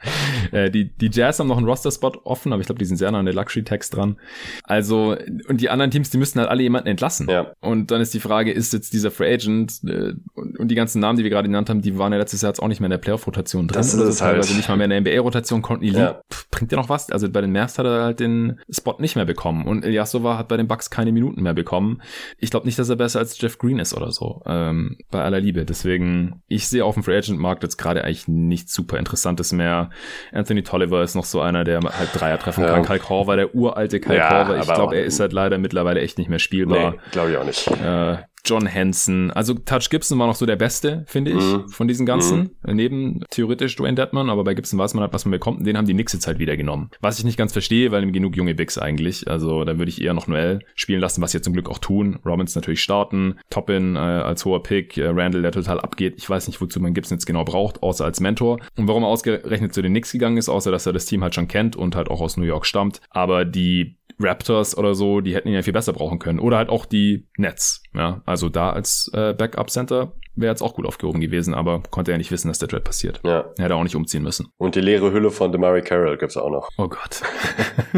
Äh, die, die Jazz haben noch einen Roster-Spot offen, aber ich glaube, die sind sehr nah an der Luxury-Tax dran. Also, und die anderen Teams, die müssten halt alle jemanden entlassen. Ja. Und dann ist die Frage, ist jetzt dieser Free Agent äh, und, und, die ganzen Namen, die wir gerade genannt haben, die waren ja letztes Jahr jetzt auch nicht mehr in der Playoff-Rotation drin. Das ist es halt. nicht mal mehr in der NBA-Rotation, konnten die ja. bringt ja noch was. Also bei den Mavs hat er halt den Spot nicht mehr bekommen und Ilyasova hat bei den Bucks keine Minuten mehr bekommen. Ich glaube nicht, dass er besser als Jeff Green ist oder so, ähm, bei aller Liebe. Deswegen, ich sehe auf dem Free Agent-Markt jetzt gerade eigentlich nichts super Interessantes mehr. Anthony Tolliver ist noch so einer, der halt Dreier treffen ja. kann. Kyle Korver, der uralte Kyle ja, Korver. Ich glaube, er ist halt leider mittlerweile echt nicht mehr spielbar. Nee, glaube ich auch nicht. Äh, John Hansen. Also Touch Gibson war noch so der Beste, finde ich, mhm. von diesen ganzen. Mhm. Neben theoretisch Dwayne Deadman, aber bei Gibson weiß man halt, was man bekommt. Und den haben die Knicks jetzt halt wieder genommen. Was ich nicht ganz verstehe, weil ihm genug junge Bigs eigentlich. Also da würde ich eher noch Noel spielen lassen, was sie jetzt zum Glück auch tun. Robbins natürlich starten. Toppin äh, als hoher Pick. Äh, Randall, der total abgeht. Ich weiß nicht, wozu man Gibson jetzt genau braucht, außer als Mentor. Und warum er ausgerechnet zu den Knicks gegangen ist, außer dass er das Team halt schon kennt und halt auch aus New York stammt. Aber die Raptors oder so, die hätten ihn ja viel besser brauchen können. Oder halt auch die Nets. Ja, also da als äh, Backup Center wäre jetzt auch gut aufgehoben gewesen, aber konnte ja nicht wissen, dass der Trade passiert. Ja. Er hätte auch nicht umziehen müssen. Und die leere Hülle von Demary Carroll gibt's auch noch. Oh Gott.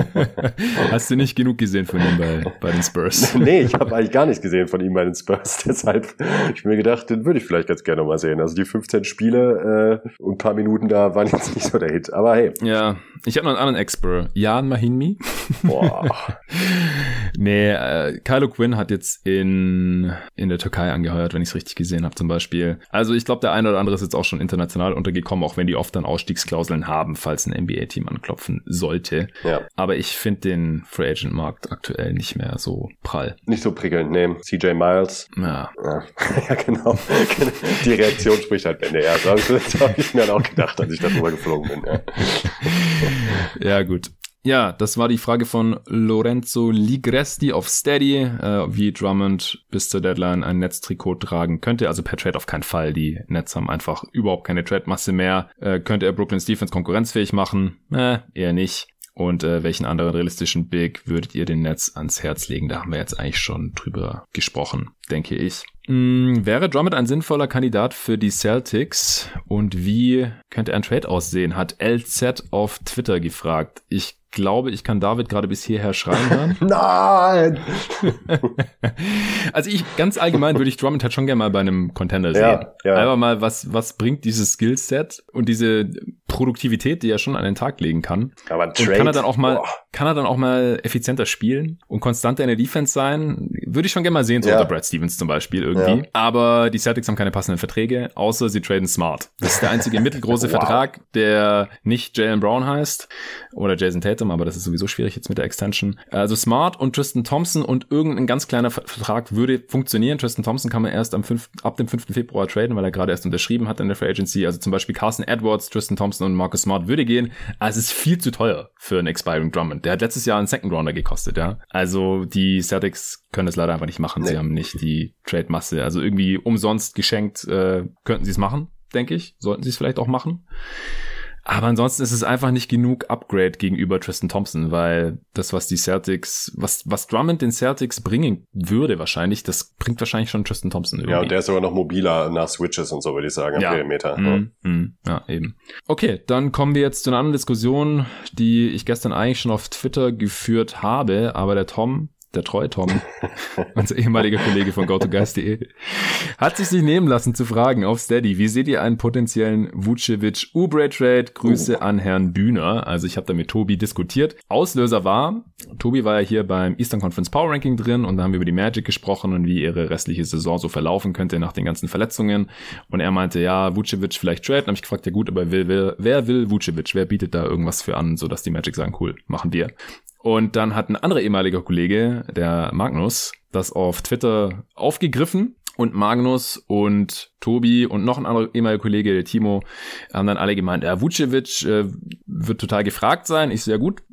[laughs] Hast du nicht genug gesehen von ihm bei, bei den Spurs? [laughs] nee, ich habe eigentlich gar nichts gesehen von ihm bei den Spurs. [laughs] Deshalb hab ich mir gedacht, den würde ich vielleicht ganz gerne mal sehen. Also die 15 Spiele äh, und ein paar Minuten da waren jetzt nicht so der Hit. Aber hey. Ja, ich habe noch einen anderen Expert. Jan Mahinmi. Boah. nee, äh, Kylo Quinn hat jetzt in, in der Türkei angeheuert, wenn ich es richtig gesehen habe zum Beispiel. Also ich glaube, der eine oder andere ist jetzt auch schon international untergekommen, auch wenn die oft dann Ausstiegsklauseln haben, falls ein NBA-Team anklopfen sollte. Ja. Aber ich finde den Free Agent Markt aktuell nicht mehr so prall. Nicht so prickelnd, nee. CJ Miles. Ja. Ja, [laughs] ja genau. [laughs] Die Reaktion spricht halt Bände. Ja, das habe ich mir dann auch gedacht, als ich darüber geflogen bin. Ja. [laughs] ja, gut. Ja, das war die Frage von Lorenzo Ligresti auf Steady, äh, wie Drummond bis zur Deadline ein Netztrikot tragen könnte. Also per Trade auf keinen Fall. Die Nets haben einfach überhaupt keine Trade-Masse mehr. Äh, könnte er Brooklyn Defense konkurrenzfähig machen? Äh, eher nicht. Und äh, welchen anderen realistischen Big würdet ihr den Nets ans Herz legen? Da haben wir jetzt eigentlich schon drüber gesprochen, denke ich. Hm, wäre Drummond ein sinnvoller Kandidat für die Celtics? Und wie könnte ein Trade aussehen? Hat LZ auf Twitter gefragt. Ich glaube, ich kann David gerade bis hierher schreien hören. [laughs] Nein! [laughs] also ich, ganz allgemein würde ich Drummond halt schon gerne mal bei einem Contender sehen. Ja, ja. Einfach mal, was, was bringt dieses Skillset und diese Produktivität, die er schon an den Tag legen kann. Aber ein Und Trade, kann er dann auch mal, boah. kann er dann auch mal effizienter spielen und konstanter in der Defense sein? Würde ich schon gerne mal sehen, so Ja. unter Brad Stevens zum Beispiel irgendwie. Ja. Aber die Celtics haben keine passenden Verträge, außer sie traden smart. Das ist der einzige mittelgroße [laughs] Wow. Vertrag, der nicht Jalen Brown heißt oder Jason Tatum, aber das ist sowieso schwierig jetzt mit der Extension. Also Smart und Tristan Thompson und irgendein ganz kleiner Ver- Vertrag würde funktionieren. Tristan Thompson kann man erst am 5, ab dem 5. Februar traden, weil er gerade erst unterschrieben hat in der Free Agency. Also zum Beispiel Carson Edwards, Tristan Thompson und Marcus Smart würde gehen. Aber es ist viel zu teuer für einen Expiring Drummond. Der hat letztes Jahr einen Second Rounder gekostet, ja. Also die Celtics können das leider einfach nicht machen. Sie Nee. haben nicht die Trade-Masse. Also irgendwie umsonst geschenkt äh, könnten sie es machen, denke ich. Sollten sie es vielleicht auch machen. Aber ansonsten ist es einfach nicht genug Upgrade gegenüber Tristan Thompson, weil das, was die Celtics, was, was Drummond den Celtics bringen würde wahrscheinlich, das bringt wahrscheinlich schon Tristan Thompson irgendwie. Ja, und der ist sogar noch mobiler nach Switches und so, würde ich sagen, am Ja. Perimeter. Mhm, mhm, ja, eben. Okay, dann kommen wir jetzt zu einer anderen Diskussion, die ich gestern eigentlich schon auf Twitter geführt habe, aber der Tom, der treue Tom, unser ehemaliger Kollege von GoToGuys.de, hat sich nicht nehmen lassen zu fragen auf Steady, wie seht ihr einen potenziellen Vucevic-Ubre-Trade? Grüße an Herrn Bühner. Also ich habe da mit Tobi diskutiert. Auslöser war, Tobi war ja hier beim Eastern Conference Power Ranking drin und da haben wir über die Magic gesprochen und wie ihre restliche Saison so verlaufen könnte nach den ganzen Verletzungen. Und er meinte, ja, Vucevic vielleicht trade. Dann habe ich gefragt, ja gut, aber wer will, wer will Vucevic? Wer bietet da irgendwas für an, sodass die Magic sagen, cool, machen wir. Und dann hat ein anderer ehemaliger Kollege, der Magnus, das auf Twitter aufgegriffen. Und Magnus und Tobi und noch ein anderer ehemaliger Kollege, der Timo, haben dann alle gemeint, ja, Vucevic äh, wird total gefragt sein. Ich so, ja gut,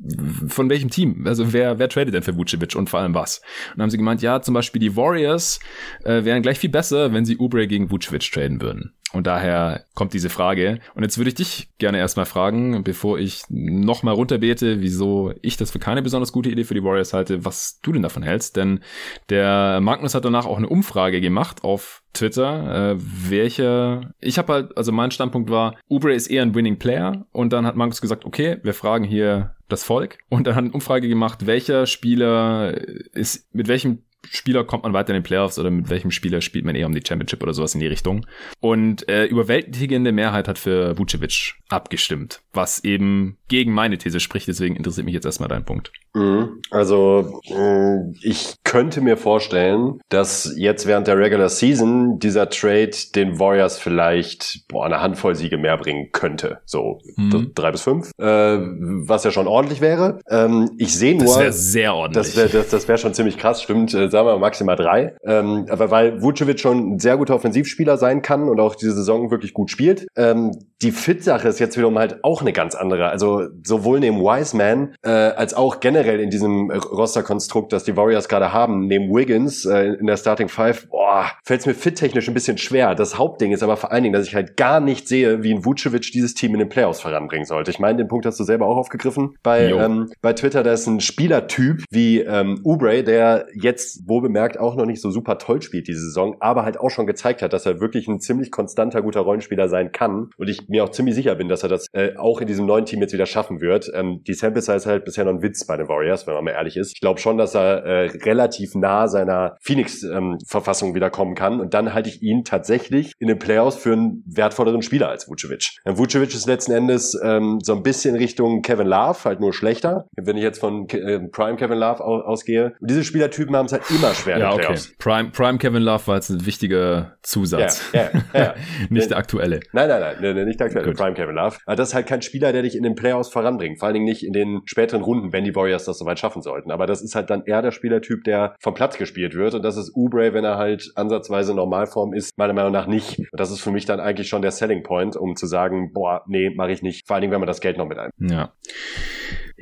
von welchem Team? Also wer, wer tradet denn für Vucevic und vor allem was? Und dann haben sie gemeint, ja, zum Beispiel die Warriors äh, wären gleich viel besser, wenn sie Ubre gegen Vucevic traden würden. Und daher kommt diese Frage. Und jetzt würde ich dich gerne erstmal fragen, bevor ich nochmal runterbete, wieso ich das für keine besonders gute Idee für die Warriors halte, was du denn davon hältst. Denn der Magnus hat danach auch eine Umfrage gemacht auf Twitter, äh, welcher, ich habe halt, also mein Standpunkt war, Ubre ist eher ein Winning Player und dann hat Magnus gesagt, okay, wir fragen hier das Volk und dann hat eine Umfrage gemacht, welcher Spieler ist, mit welchem Spieler kommt man weiter in den Playoffs oder mit welchem Spieler spielt man eher um die Championship oder sowas in die Richtung. Und äh, überwältigende Mehrheit hat für Vucevic abgestimmt, was eben gegen meine These spricht. Deswegen interessiert mich jetzt erstmal dein Punkt. Mhm. Also mh, ich könnte mir vorstellen, dass jetzt während der Regular Season dieser Trade den Warriors vielleicht boah, eine Handvoll Siege mehr bringen könnte. So Mhm. drei bis fünf, äh, was ja schon ordentlich wäre. Ähm, ich sehe nur, Das wäre sehr ordentlich. das wäre das, das wär schon ziemlich krass, stimmt, äh, sagen wir mal maximal drei. Ähm, aber weil Vucevic schon ein sehr guter Offensivspieler sein kann und auch diese Saison wirklich gut spielt. Ähm, die Fit-Sache ist jetzt wiederum halt auch eine ganz andere. Also sowohl neben Wiseman äh, als auch generell in diesem Roster-Konstrukt, das die Warriors gerade haben, neben Wiggins äh, in der Starting Five, boah, fällt es mir fit-technisch ein bisschen schwer. Das Hauptding ist aber vor allen Dingen, dass ich halt gar nicht sehe, wie ein Vucevic dieses Team in den Playoffs voranbringen sollte. Ich meine, den Punkt hast du selber auch aufgegriffen bei, Jo. ähm, bei Twitter. Da ist ein Spielertyp wie ähm, Ubre, der jetzt jetzt wo bemerkt auch noch nicht so super toll spielt diese Saison, aber halt auch schon gezeigt hat, dass er wirklich ein ziemlich konstanter, guter Rollenspieler sein kann. Und ich mir auch ziemlich sicher bin, dass er das äh, auch in diesem neuen Team jetzt wieder schaffen wird. Ähm, die Sample Size halt bisher noch ein Witz bei den Warriors, wenn man mal ehrlich ist. Ich glaube schon, dass er äh, relativ nah seiner Phoenix-Verfassung ähm, wieder kommen kann. Und dann halte ich ihn tatsächlich in den Playoffs für einen wertvolleren Spieler als Vucevic. Ähm, Vucevic ist letzten Endes ähm, so ein bisschen Richtung Kevin Love, halt nur schlechter. Wenn ich jetzt von äh, Prime Kevin Love aus ausgehe. Und diese Spielertypen haben es halt immer schwer ja, Playoffs. Okay. Prime, Prime Kevin Love war jetzt ein wichtiger Zusatz. Ja, ja, ja. [laughs] nicht der aktuelle. Nein, nein, nein, nicht der aktuelle. Gut. Prime Kevin Love. Aber das ist halt kein Spieler, der dich in den Playoffs voranbringt. Vor allen Dingen nicht in den späteren Runden, wenn die Warriors das soweit schaffen sollten. Aber das ist halt dann eher der Spielertyp, der vom Platz gespielt wird. Und das ist Ubre, wenn er halt ansatzweise Normalform ist, meiner Meinung nach nicht. Und das ist für mich dann eigentlich schon der Selling Point, um zu sagen, boah, nee, mache ich nicht. Vor allen Dingen, wenn man das Geld noch mit ein. Ja.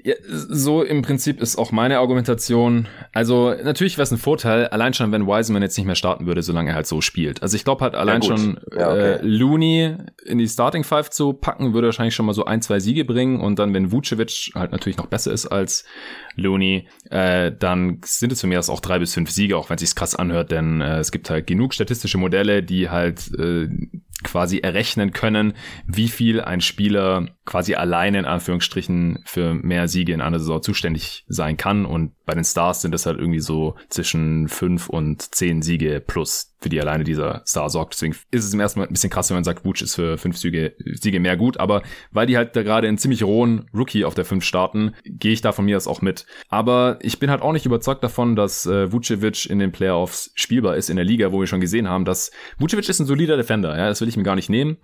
Ja, so im Prinzip ist auch meine Argumentation. Also natürlich wäre es ein Vorteil, allein schon, wenn Wiseman jetzt nicht mehr starten würde, solange er halt so spielt. Also ich glaube halt allein ja, schon ja, okay. äh, Looney in die Starting Five zu packen, würde wahrscheinlich schon mal so ein, zwei Siege bringen. Und dann, wenn Vucevic halt natürlich noch besser ist als Looney, äh, dann sind es für mich auch drei bis fünf Siege, auch wenn es sich krass anhört, denn äh, es gibt halt genug statistische Modelle, die halt äh, quasi errechnen können, wie viel ein Spieler quasi alleine in Anführungsstrichen für mehr Siege in einer Saison zuständig sein kann. Und bei den Stars sind das halt irgendwie so zwischen fünf und zehn Siege plus für die alleine dieser Star sorgt. Deswegen ist es im ersten Mal ein bisschen krass, wenn man sagt, Wutsch ist für fünf Siege, Siege mehr gut. Aber weil die halt da gerade einen ziemlich rohen Rookie auf der fünf starten, gehe ich da von mir aus auch mit. Aber ich bin halt auch nicht überzeugt davon, dass äh, Vucevic in den Playoffs spielbar ist in der Liga, wo wir schon gesehen haben, dass Vucevic ist ein solider Defender. Ja, das will ich mir gar nicht nehmen.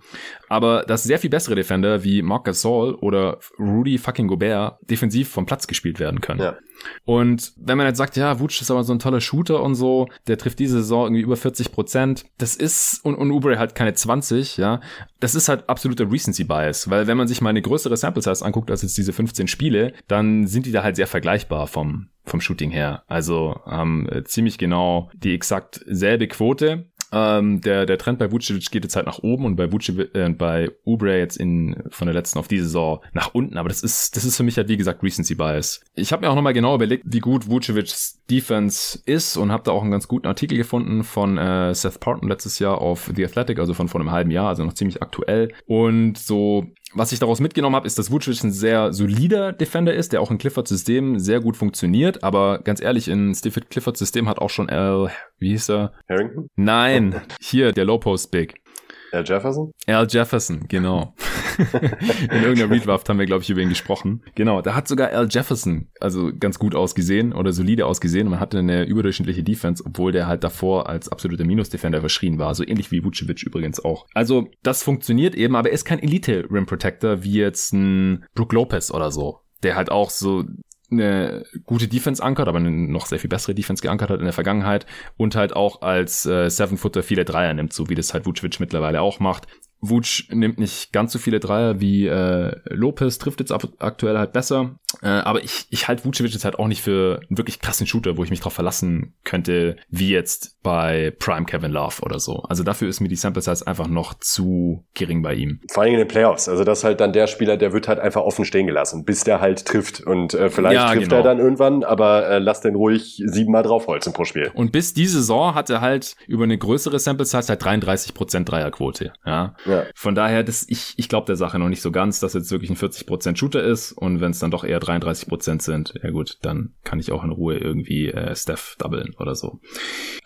Aber dass sehr viel bessere Defender wie Marc Gasol oder Rudy fucking Gobert defensiv vom Platz gespielt werden können. Ja. Und wenn man jetzt sagt, ja, Wutsch ist aber so ein toller Shooter und so, der trifft diese Saison irgendwie über 40 Prozent, das ist, und, und Ubre halt keine 20, ja, das ist halt absoluter Recency Bias, weil wenn man sich mal eine größere Sample Size anguckt als jetzt diese 15 Spiele, dann sind die da halt sehr vergleichbar vom, vom Shooting her. Also haben äh, ziemlich genau die exakt selbe Quote. Ähm, der, der Trend bei Vucevic geht jetzt halt nach oben und bei Vucevic, äh, bei Ubre jetzt in, von der letzten auf diese Saison nach unten. Aber das ist, das ist für mich halt, wie gesagt, Recency Bias. Ich habe mir auch nochmal genau überlegt, wie gut Vucevics Defense ist und habe da auch einen ganz guten Artikel gefunden von äh, Seth Parton letztes Jahr auf The Athletic, also von vor einem halben Jahr, also noch ziemlich aktuell. Und so was ich daraus mitgenommen habe, ist, dass Vucevic ein sehr solider Defender ist, der auch in Cliffords System sehr gut funktioniert. Aber ganz ehrlich, in Cliffords System hat auch schon Al, wie hieß er? Harrington? Nein, hier, der Low Post Big. Al Jefferson? Al Jefferson, genau. [laughs] In irgendeiner Redraft haben wir, glaube ich, über ihn gesprochen. Genau, da hat sogar Al Jefferson also ganz gut ausgesehen oder solide ausgesehen und man hatte eine überdurchschnittliche Defense, obwohl der halt davor als absoluter Minus-Defender verschrien war. So ähnlich wie Vucevic übrigens auch. Also das funktioniert eben, aber er ist kein Elite-Rim Protector wie jetzt ein Brook Lopez oder so der halt auch so eine gute Defense ankert, aber eine noch sehr viel bessere Defense geankert hat in der Vergangenheit und halt auch als äh, Seven-Footer viele Dreier nimmt, so wie das halt Vucevic mittlerweile auch macht. Vuc nimmt nicht ganz so viele Dreier wie äh, Lopez, trifft jetzt aktuell halt besser. Äh, aber ich, ich halte Vucevic jetzt halt auch nicht für einen wirklich krassen Shooter, wo ich mich drauf verlassen könnte, wie jetzt bei Prime Kevin Love oder so. Also dafür ist mir die Sample Size einfach noch zu gering bei ihm. Vor allem in den Playoffs. Also das ist halt dann der Spieler, der wird halt einfach offen stehen gelassen, bis der halt trifft. Und äh, vielleicht ja, trifft genau. er dann irgendwann, aber äh, lass den ruhig siebenmal draufholzen pro Spiel. Und bis diese Saison hat er halt über eine größere Sample Size halt 33% Dreierquote. Ja. ja. Ja. Von daher, das, ich, ich glaube der Sache noch nicht so ganz, dass jetzt wirklich ein 40% Shooter ist und wenn es dann doch eher 33% sind, ja gut, dann kann ich auch in Ruhe irgendwie äh, Steph doublen oder so.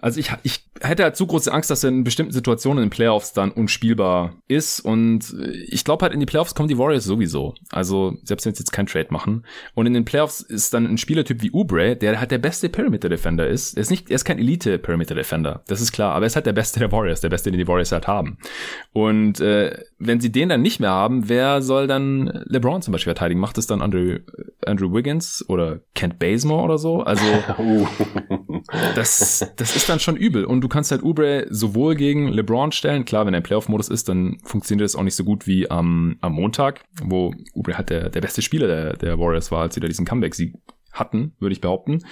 Also ich, ich hätte halt zu große Angst, dass er in bestimmten Situationen in Playoffs dann unspielbar ist und ich glaube halt in die Playoffs kommen die Warriors sowieso. Also selbst wenn sie jetzt kein Trade machen und in den Playoffs ist dann ein Spielertyp wie Ubre, der halt der beste Perimeter Defender ist. Er ist nicht, er ist kein Elite Perimeter Defender, das ist klar, aber er ist halt der beste der Warriors, der beste, den die Warriors halt haben. Und äh, wenn sie den dann nicht mehr haben, wer soll dann LeBron zum Beispiel verteidigen? Macht es dann Andrew, Andrew Wiggins oder Kent Bazemore oder so? Also [laughs] das, das ist dann schon übel. Und du kannst halt Ubre sowohl gegen LeBron stellen, klar, wenn er im Playoff-Modus ist, dann funktioniert das auch nicht so gut wie am, am Montag, wo Ubre halt der, der beste Spieler der, der Warriors war, als sie da diesen Comeback-Sieg hatten, würde ich behaupten.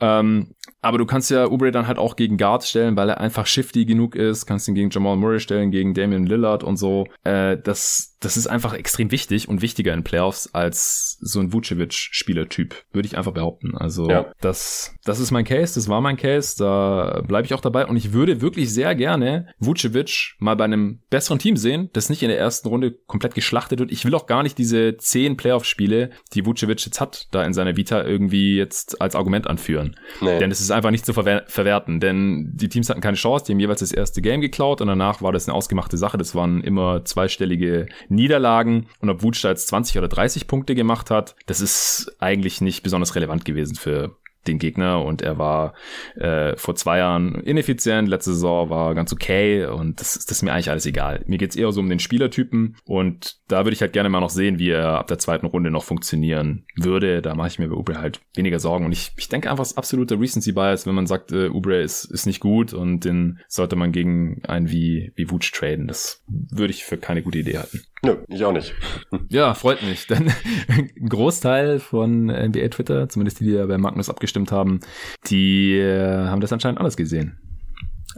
Ähm, aber du kannst ja Ubre dann halt auch gegen Guards stellen, weil er einfach shifty genug ist. Kannst ihn gegen Jamal Murray stellen, gegen Damian Lillard und so. Äh, das das ist einfach extrem wichtig und wichtiger in Playoffs als so ein Vucevic-Spielertyp, würde ich einfach behaupten. Also ja. das, das ist mein Case, das war mein Case, da bleibe ich auch dabei und ich würde wirklich sehr gerne Vucevic mal bei einem besseren Team sehen, das nicht in der ersten Runde komplett geschlachtet wird. Ich will auch gar nicht diese zehn Playoff-Spiele, die Vucevic jetzt hat, da in seiner Vita irgendwie jetzt als Argument anführen. Nee. Denn es ist einfach nicht zu verwer verwerten, denn die Teams hatten keine Chance, die haben jeweils das erste Game geklaut und danach war das eine ausgemachte Sache. Das waren immer zweistellige Niederlagen und ob Vuce da jetzt 20 oder 30 Punkte gemacht hat, das ist eigentlich nicht besonders relevant gewesen für den Gegner und er war äh, vor zwei Jahren ineffizient, letzte Saison war ganz okay und das, das ist mir eigentlich alles egal. Mir geht's eher so um den Spielertypen und da würde ich halt gerne mal noch sehen, wie er ab der zweiten Runde noch funktionieren würde. Da mache ich mir bei Ubre halt weniger Sorgen und ich, ich denke einfach, es ist absoluter Recency Bias, wenn man sagt, äh, Ubre ist, ist nicht gut und den sollte man gegen einen wie, wie Wutsch traden. Das würde ich für keine gute Idee halten. Nö, ich auch nicht. [laughs] Ja, freut mich, denn ein Großteil von NBA Twitter, zumindest die, die ja bei Magnus abgestimmt haben, die äh, haben das anscheinend anders gesehen.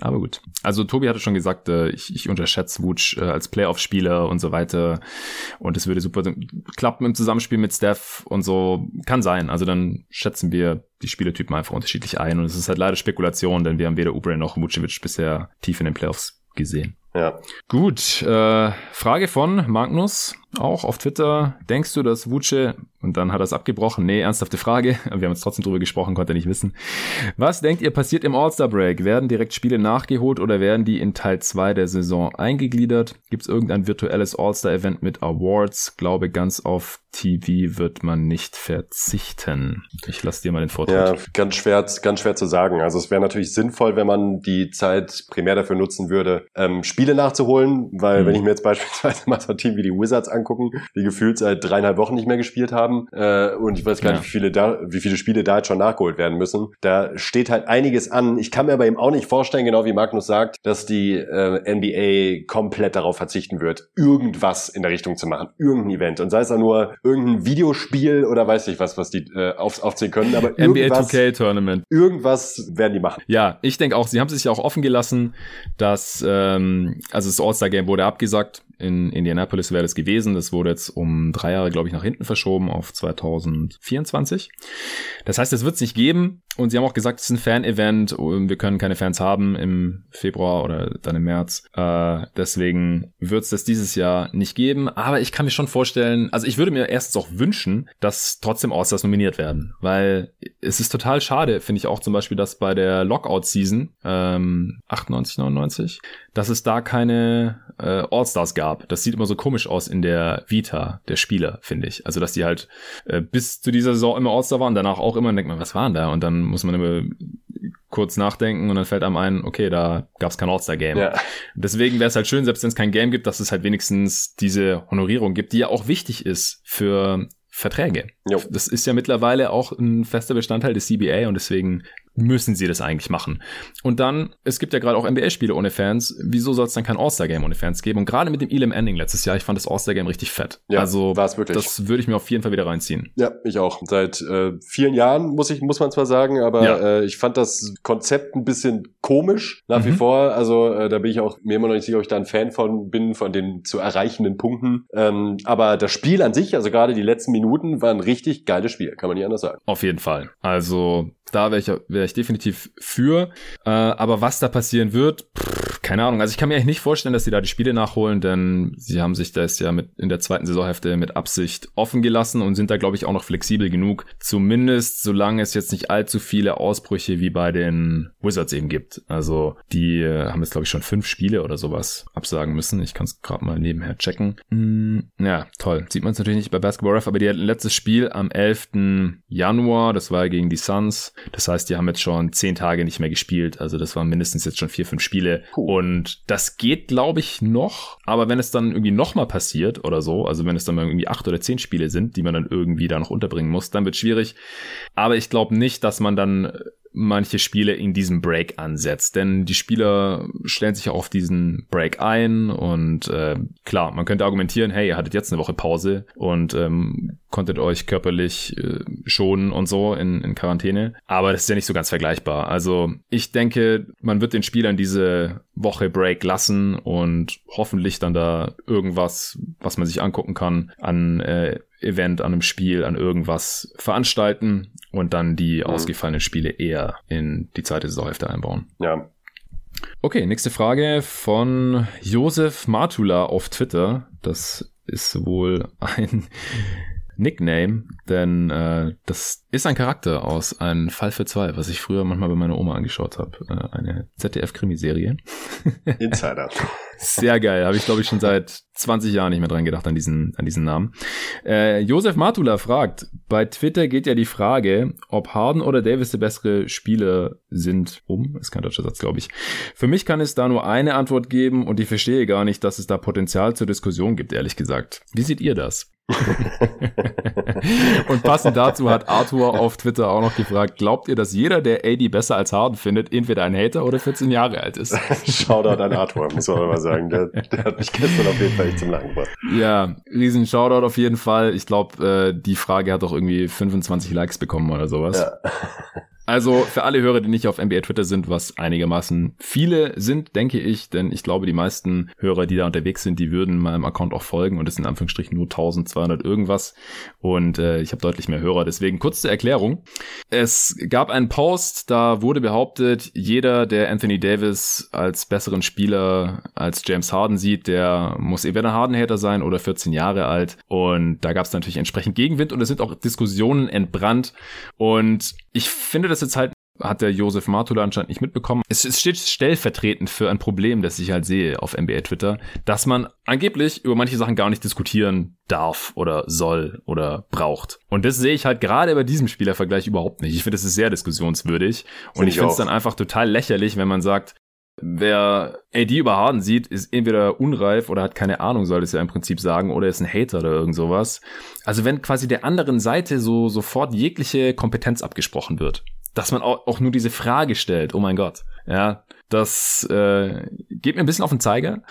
Aber gut. Also Tobi hatte schon gesagt, äh, ich, ich unterschätze Wutsch äh, als Playoff-Spieler und so weiter. Und es würde super klappen im Zusammenspiel mit Steph und so. Kann sein. Also dann schätzen wir die Spielertypen einfach unterschiedlich ein. Und es ist halt leider Spekulation, denn wir haben weder Ubre noch Vucevic bisher tief in den Playoffs gesehen. Ja. Gut, äh, Frage von Magnus, auch auf Twitter. Denkst du, dass Vuce, und dann hat er es abgebrochen, nee, ernsthafte Frage, [laughs] wir haben jetzt trotzdem drüber gesprochen, konnte er nicht wissen. Was denkt ihr passiert im All-Star-Break? Werden direkt Spiele nachgeholt oder werden die in Teil 2 der Saison eingegliedert? Gibt es irgendein virtuelles All-Star-Event mit Awards? Glaube, ganz auf TV wird man nicht verzichten. Ich lasse dir mal den Vortrag. Ja, ganz schwer, ganz schwer zu sagen. Also es wäre natürlich sinnvoll, wenn man die Zeit primär dafür nutzen würde, ähm, Spiele nachzuholen, weil mhm. wenn ich mir jetzt beispielsweise [laughs] mal so ein Team wie die Wizards angucken, die gefühlt seit dreieinhalb Wochen nicht mehr gespielt haben äh, und ich weiß gar ja. nicht, wie viele, da, wie viele Spiele da jetzt schon nachgeholt werden müssen, da steht halt einiges an. Ich kann mir aber eben auch nicht vorstellen, genau wie Magnus sagt, dass die äh, NBA komplett darauf verzichten wird, irgendwas in der Richtung zu machen, irgendein Event und sei es auch nur irgendein Videospiel oder weiß ich was, was die äh, auf, aufziehen können, aber NBA 2K Tournament. Irgendwas werden die machen. Ja, ich denke auch, sie haben sich ja auch offen gelassen, dass ähm, also das All-Star Game wurde abgesagt in Indianapolis wäre das gewesen. Das wurde jetzt um drei Jahre, glaube ich, nach hinten verschoben auf 2024. Das heißt, es wird es nicht geben. Und sie haben auch gesagt, es ist ein Fan-Event. Wir können keine Fans haben im Februar oder dann im März. Äh, deswegen wird es das dieses Jahr nicht geben. Aber ich kann mir schon vorstellen, also ich würde mir erstens auch wünschen, dass trotzdem All-Stars nominiert werden. Weil es ist total schade, finde ich auch zum Beispiel, dass bei der Lockout-Season ähm, 98, 99, dass es da keine äh, All-Stars gab. Das sieht immer so komisch aus in der Vita der Spieler, finde ich. Also, dass die halt äh, bis zu dieser Saison immer All-Star waren, danach auch immer und denkt man, was waren da? Und dann muss man immer kurz nachdenken und dann fällt einem ein, okay, da gab es kein All-Star-Game. Ja. Deswegen wäre es halt schön, selbst wenn es kein Game gibt, dass es halt wenigstens diese Honorierung gibt, die ja auch wichtig ist für Verträge. Jo. Das ist ja mittlerweile auch ein fester Bestandteil des CBA und deswegen müssen sie das eigentlich machen. Und dann, es gibt ja gerade auch NBA-Spiele ohne Fans. Wieso soll es dann kein All-Star-Game ohne Fans geben? Und gerade mit dem Elam Ending letztes Jahr, ich fand das All-Star-Game richtig fett. Ja, also wirklich. das würde ich mir auf jeden Fall wieder reinziehen. Ja, ich auch. Seit äh, vielen Jahren muss ich muss man zwar sagen, aber ja. äh, ich fand das Konzept ein bisschen komisch nach mhm. wie vor. Also äh, da bin ich auch mir immer noch nicht sicher, ob ich da ein Fan von bin, von den zu erreichenden Punkten. Ähm, aber das Spiel an sich, also gerade die letzten Minuten, war ein richtig geiles Spiel, kann man nicht anders sagen. Auf jeden Fall. Also da wäre ich, wär ich definitiv für. Äh, aber was da passieren wird, pff, keine Ahnung. Also ich kann mir eigentlich nicht vorstellen, dass sie da die Spiele nachholen, denn sie haben sich das ja mit in der zweiten Saisonhälfte mit Absicht offen gelassen und sind da, glaube ich, auch noch flexibel genug. Zumindest solange es jetzt nicht allzu viele Ausbrüche wie bei den Wizards eben gibt. Also die äh, haben jetzt, glaube ich, schon fünf Spiele oder sowas absagen müssen. Ich kann es gerade mal nebenher checken. Hm, ja, toll. Sieht man es natürlich nicht bei Basketball Ref, aber die hatten letztes Spiel am 11. Januar, das war gegen die Suns. Das heißt, die haben jetzt schon zehn Tage nicht mehr gespielt. Also das waren mindestens jetzt schon vier, fünf Spiele. Puh. Und das geht, glaube ich, noch. Aber wenn es dann irgendwie nochmal passiert oder so, also wenn es dann mal irgendwie acht oder zehn Spiele sind, die man dann irgendwie da noch unterbringen muss, dann wird schwierig. Aber ich glaube nicht, dass man dann manche Spiele in diesem Break ansetzt. Denn die Spieler stellen sich auch auf diesen Break ein und äh, klar, man könnte argumentieren, hey, ihr hattet jetzt eine Woche Pause und ähm, konntet euch körperlich äh, schonen und so in, in Quarantäne. Aber das ist ja nicht so ganz vergleichbar. Also ich denke, man wird den Spielern diese Woche Break lassen und hoffentlich dann da irgendwas, was man sich angucken kann, an äh, Event, an einem Spiel, an irgendwas veranstalten und dann die mhm. ausgefallenen Spiele eher in die zweite Saisonhälfte einbauen. Ja. Okay, nächste Frage von Josef Matula auf Twitter. Das ist wohl ein Nickname, denn äh, das ist ein Charakter aus einem Fall für zwei, was ich früher manchmal bei meiner Oma angeschaut habe. Äh, eine ZDF-Krimiserie. [laughs] Insider. Sehr geil. Habe ich, glaube ich, schon seit 20 Jahren nicht mehr dran gedacht an diesen, an diesen Namen. Äh, Josef Matula fragt, bei Twitter geht ja die Frage, ob Harden oder Davis der bessere Spieler sind. Um, ist kein deutscher Satz, glaube ich. Für mich kann es da nur eine Antwort geben und ich verstehe gar nicht, dass es da Potenzial zur Diskussion gibt, ehrlich gesagt. Wie seht ihr das? [laughs] und passend dazu hat Arthur auf Twitter auch noch gefragt, glaubt ihr, dass jeder, der AD besser als Harden findet, entweder ein Hater oder 14 Jahre alt ist? [laughs] Shoutout an Arthur, muss man mal sagen. Der, der hat mich gestern auf jeden Fall echt zum Lachen gebracht. Ja, riesen Shoutout auf jeden Fall. Ich glaube, äh, die Frage hat auch irgendwie 25 Likes bekommen oder sowas. Ja. Also für alle Hörer, die nicht auf NBA Twitter sind, was einigermaßen viele sind, denke ich, denn ich glaube, die meisten Hörer, die da unterwegs sind, die würden meinem Account auch folgen und es sind in Anführungsstrichen nur 1200 irgendwas und äh, ich habe deutlich mehr Hörer. Deswegen kurz zur Erklärung. Es gab einen Post, da wurde behauptet, jeder, der Anthony Davis als besseren Spieler als James Harden sieht, der muss entweder Harden-Hater sein oder 14 Jahre alt und da gab es natürlich entsprechend Gegenwind und es sind auch Diskussionen entbrannt und ich finde das jetzt halt hat der Josef Martula anscheinend nicht mitbekommen. Es, es steht stellvertretend für ein Problem, das ich halt sehe auf NBA Twitter, dass man angeblich über manche Sachen gar nicht diskutieren darf oder soll oder braucht. Und das sehe ich halt gerade bei diesem Spielervergleich überhaupt nicht. Ich finde, es ist sehr diskussionswürdig. Und find ich finde es dann einfach total lächerlich, wenn man sagt, Wer AD über Harden sieht, ist entweder unreif oder hat keine Ahnung, soll es ja im Prinzip sagen, oder ist ein Hater oder irgend sowas. Also wenn quasi der anderen Seite so sofort jegliche Kompetenz abgesprochen wird, dass man auch, auch nur diese Frage stellt, oh mein Gott, ja, das äh, geht mir ein bisschen auf den Zeiger.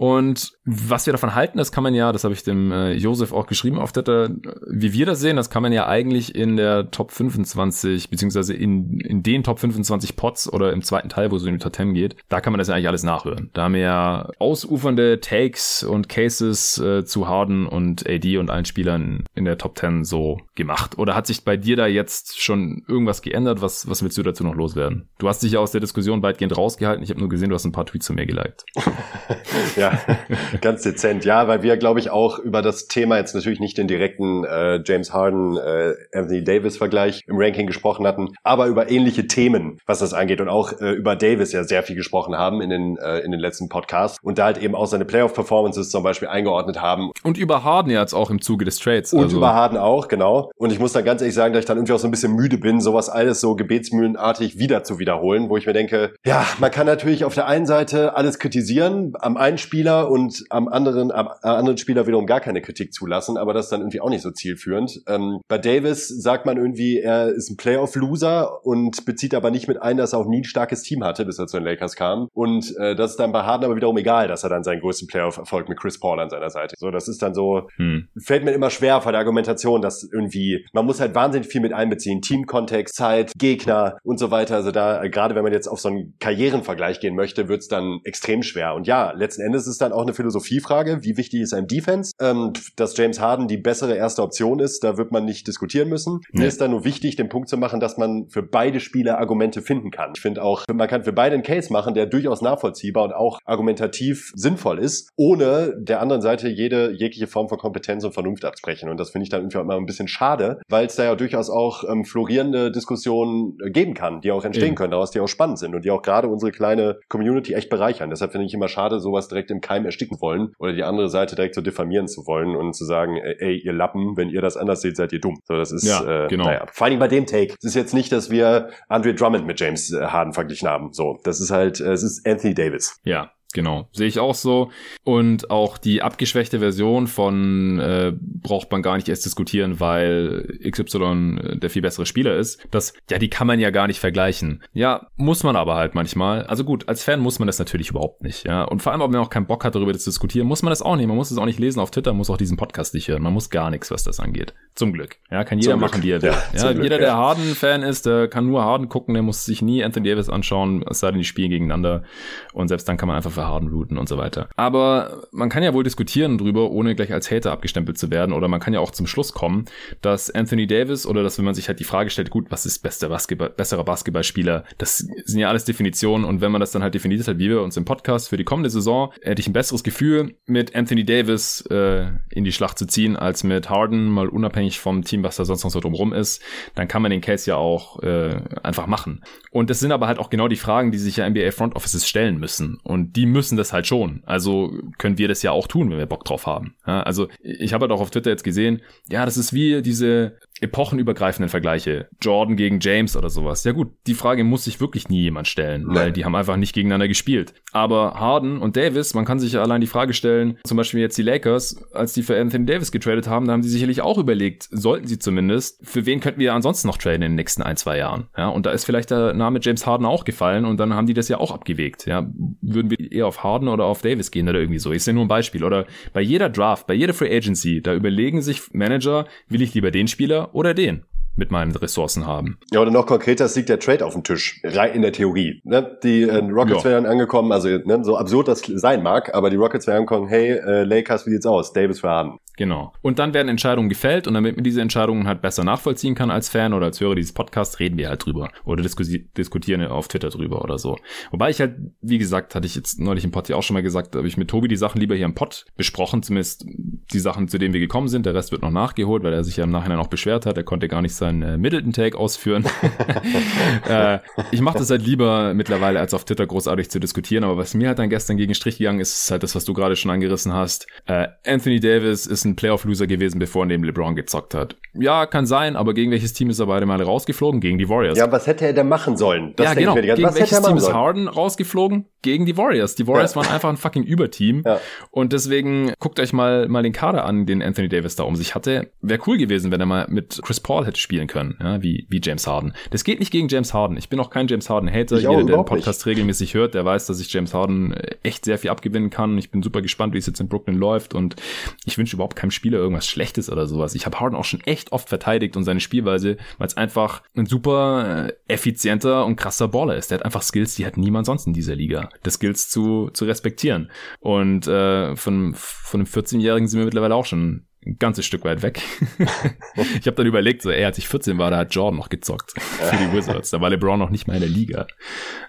Und was wir davon halten, das kann man ja, das habe ich dem äh, Josef auch geschrieben auf Twitter, wie wir das sehen, das kann man ja eigentlich in der Top 25, beziehungsweise in, in den Top 25 Pots oder im zweiten Teil, wo es in die Top 10 geht, da kann man das ja eigentlich alles nachhören. Da haben wir ja ausufernde Takes und Cases äh, zu Harden und AD und allen Spielern in der Top 10 so gemacht. Oder hat sich bei dir da jetzt schon irgendwas geändert? Was, was willst du dazu noch loswerden? Du hast dich ja aus der Diskussion weitgehend rausgehalten. Ich habe nur gesehen, du hast ein paar Tweets zu mir geliked. [laughs] [laughs] ja, [laughs] ganz dezent. Ja, weil wir, glaube ich, auch über das Thema jetzt natürlich nicht den direkten äh, James Harden, äh, Anthony Davis Vergleich im Ranking gesprochen hatten, aber über ähnliche Themen, was das angeht und auch äh, über Davis ja sehr viel gesprochen haben in den äh, in den letzten Podcasts und da halt eben auch seine Playoff Performances zum Beispiel eingeordnet haben. Und über Harden jetzt auch im Zuge des Trades. Und also. über Harden auch, genau. Und ich muss dann ganz ehrlich sagen, dass ich dann irgendwie auch so ein bisschen müde bin, sowas alles so gebetsmühlenartig wieder zu wiederholen, wo ich mir denke, ja, man kann natürlich auf der einen Seite alles kritisieren, am einen Spiel Spieler und am anderen, am anderen Spieler wiederum gar keine Kritik zulassen, aber das ist dann irgendwie auch nicht so zielführend. Ähm, bei Davis sagt man irgendwie, er ist ein Playoff-Loser und bezieht aber nicht mit ein, dass er auch nie ein starkes Team hatte, bis er zu den Lakers kam. Und äh, das ist dann bei Harden aber wiederum egal, dass er dann seinen größten Playoff-Erfolg mit Chris Paul an seiner Seite. So, das ist dann so, hm. fällt mir immer schwer vor der Argumentation, dass irgendwie, man muss halt wahnsinnig viel mit einbeziehen. Teamkontext, Zeit, Gegner und so weiter. Also da, äh, gerade wenn man jetzt auf so einen Karrierenvergleich gehen möchte, wird's dann extrem schwer. Und ja, letzten Endes ist dann auch eine Philosophiefrage. Wie wichtig ist ein Defense? Ähm, dass James Harden die bessere erste Option ist, da wird man nicht diskutieren müssen. Nee. Mir ist dann nur wichtig, den Punkt zu machen, dass man für beide Spieler Argumente finden kann. Ich finde auch, man kann für beide einen Case machen, der durchaus nachvollziehbar und auch argumentativ sinnvoll ist, ohne der anderen Seite jede jegliche Form von Kompetenz und Vernunft absprechen. Und das finde ich dann irgendwie auch immer ein bisschen schade, weil es da ja durchaus auch ähm, florierende Diskussionen geben kann, die auch entstehen Eben. können, daraus die auch spannend sind und die auch gerade unsere kleine Community echt bereichern. Deshalb finde ich immer schade, sowas direkt im Keim ersticken wollen oder die andere Seite direkt so diffamieren zu wollen und zu sagen, ey, ihr Lappen, wenn ihr das anders seht, seid ihr dumm. So, das ist, ja, äh, genau. naja. Vor allem bei dem Take. Es ist jetzt nicht, dass wir Andre Drummond mit James äh, Harden verglichen haben. So, das ist halt, äh, es ist Anthony Davis. Ja, Genau, sehe ich auch so. Und auch die abgeschwächte Version von äh, braucht man gar nicht erst diskutieren, weil XY äh, der viel bessere Spieler ist. Das, ja, die kann man ja gar nicht vergleichen. Ja, muss man aber halt manchmal. Also gut, als Fan muss man das natürlich überhaupt nicht. Ja, und vor allem, ob man auch keinen Bock hat, darüber zu diskutieren, muss man das auch nicht. Man muss es auch nicht lesen auf Twitter, muss auch diesen Podcast nicht hören. Man muss gar nichts, was das angeht. Zum Glück. Ja, kann jeder machen, wie er will. Ja, ja jeder, Glück, der Harden-Fan ist, der kann nur Harden gucken, der muss sich nie Anthony Davis anschauen, es sei denn, die spielen gegeneinander. Und selbst dann kann man einfach für Harden routen und so weiter. Aber man kann ja wohl diskutieren drüber, ohne gleich als Hater abgestempelt zu werden. Oder man kann ja auch zum Schluss kommen, dass Anthony Davis oder dass wenn man sich halt die Frage stellt, gut, was ist bester Basketball, besserer Basketballspieler? Das sind ja alles Definitionen. Und wenn man das dann halt definiert hat, wie wir uns im Podcast für die kommende Saison, hätte ich ein besseres Gefühl, mit Anthony Davis äh, in die Schlacht zu ziehen, als mit Harden, mal unabhängig vom Team, was da sonst noch so drumrum ist. Dann kann man den Case ja auch äh, einfach machen. Und das sind aber halt auch genau die Fragen, die sich ja NBA Front Offices stellen müssen. Und die müssen das halt schon. Also können wir das ja auch tun, wenn wir Bock drauf haben. Ja, also ich habe halt auch auf Twitter jetzt gesehen, ja, das ist wie diese epochenübergreifenden Vergleiche. Jordan gegen James oder sowas. Ja gut, die Frage muss sich wirklich nie jemand stellen, Nein. weil die haben einfach nicht gegeneinander gespielt. Aber Harden und Davis, man kann sich ja allein die Frage stellen, zum Beispiel jetzt die Lakers, als die für Anthony Davis getradet haben, da haben sie sicherlich auch überlegt, sollten sie zumindest, für wen könnten wir ansonsten noch traden in den nächsten ein, zwei Jahren? Ja, und da ist vielleicht der Name James Harden auch gefallen und dann haben die das ja auch abgewegt. Ja, würden wir eher auf Harden oder auf Davis gehen oder irgendwie so? Ich sehe nur ein Beispiel. Oder bei jeder Draft, bei jeder Free Agency, da überlegen sich Manager, will ich lieber den Spieler oder den? Mit meinen Ressourcen haben. Ja, oder noch konkreter, es liegt der Trade auf dem Tisch, rein in der Theorie. Ne? Die äh, Rockets ja. wären angekommen, also ne, so absurd das sein mag, aber die Rockets wären angekommen, hey, äh, Lakers, wie sieht's aus? Davis für Harden. Genau. Und dann werden Entscheidungen gefällt und damit man diese Entscheidungen halt besser nachvollziehen kann als Fan oder als Hörer dieses Podcasts, reden wir halt drüber oder diskutieren auf Twitter drüber oder so. Wobei ich halt, wie gesagt, hatte ich jetzt neulich im Pod ja auch schon mal gesagt, habe ich mit Tobi die Sachen lieber hier im Pod besprochen, zumindest die Sachen, zu denen wir gekommen sind. Der Rest wird noch nachgeholt, weil er sich ja im Nachhinein auch beschwert hat. Er konnte gar nicht seinen äh, Middleton-Take ausführen. [laughs] [laughs] äh, ich mache das halt lieber mittlerweile, als auf Twitter großartig zu diskutieren. Aber was mir halt dann gestern gegen Strich gegangen ist, ist halt das, was du gerade schon angerissen hast. Äh, Anthony Davis ist ein ein Playoff-Loser gewesen, bevor er neben LeBron gezockt hat. Ja, kann sein, aber gegen welches Team ist er beide Male rausgeflogen? Gegen die Warriors. Ja, was hätte er denn machen sollen? Das ja, genau. Gegen was welches Team ist Harden rausgeflogen? Gegen die Warriors. Die Warriors ja. waren einfach ein fucking Überteam. Ja. Und deswegen guckt euch mal, mal den Kader an, den Anthony Davis da um sich hatte. Wäre cool gewesen, wenn er mal mit Chris Paul hätte spielen können, ja, wie, wie James Harden. Das geht nicht gegen James Harden. Ich bin auch kein James Harden-Hater. Jeder, der den Podcast nicht. regelmäßig hört, der weiß, dass ich James Harden echt sehr viel abgewinnen kann. Ich bin super gespannt, wie es jetzt in Brooklyn läuft. Und ich wünsche überhaupt keinem Spieler irgendwas Schlechtes oder sowas. Ich habe Harden auch schon echt oft verteidigt und seine Spielweise, weil es einfach ein super äh, effizienter und krasser Baller ist. Der hat einfach Skills, die hat niemand sonst in dieser Liga. Das Skills zu, zu respektieren. Und äh, von, von einem 14-Jährigen sind wir mittlerweile auch schon ein ganzes Stück weit weg. [laughs] ich habe dann überlegt, so, ey, als ich 14 war, da hat Jordan noch gezockt für die Wizards. Da war LeBron noch nicht mal in der Liga.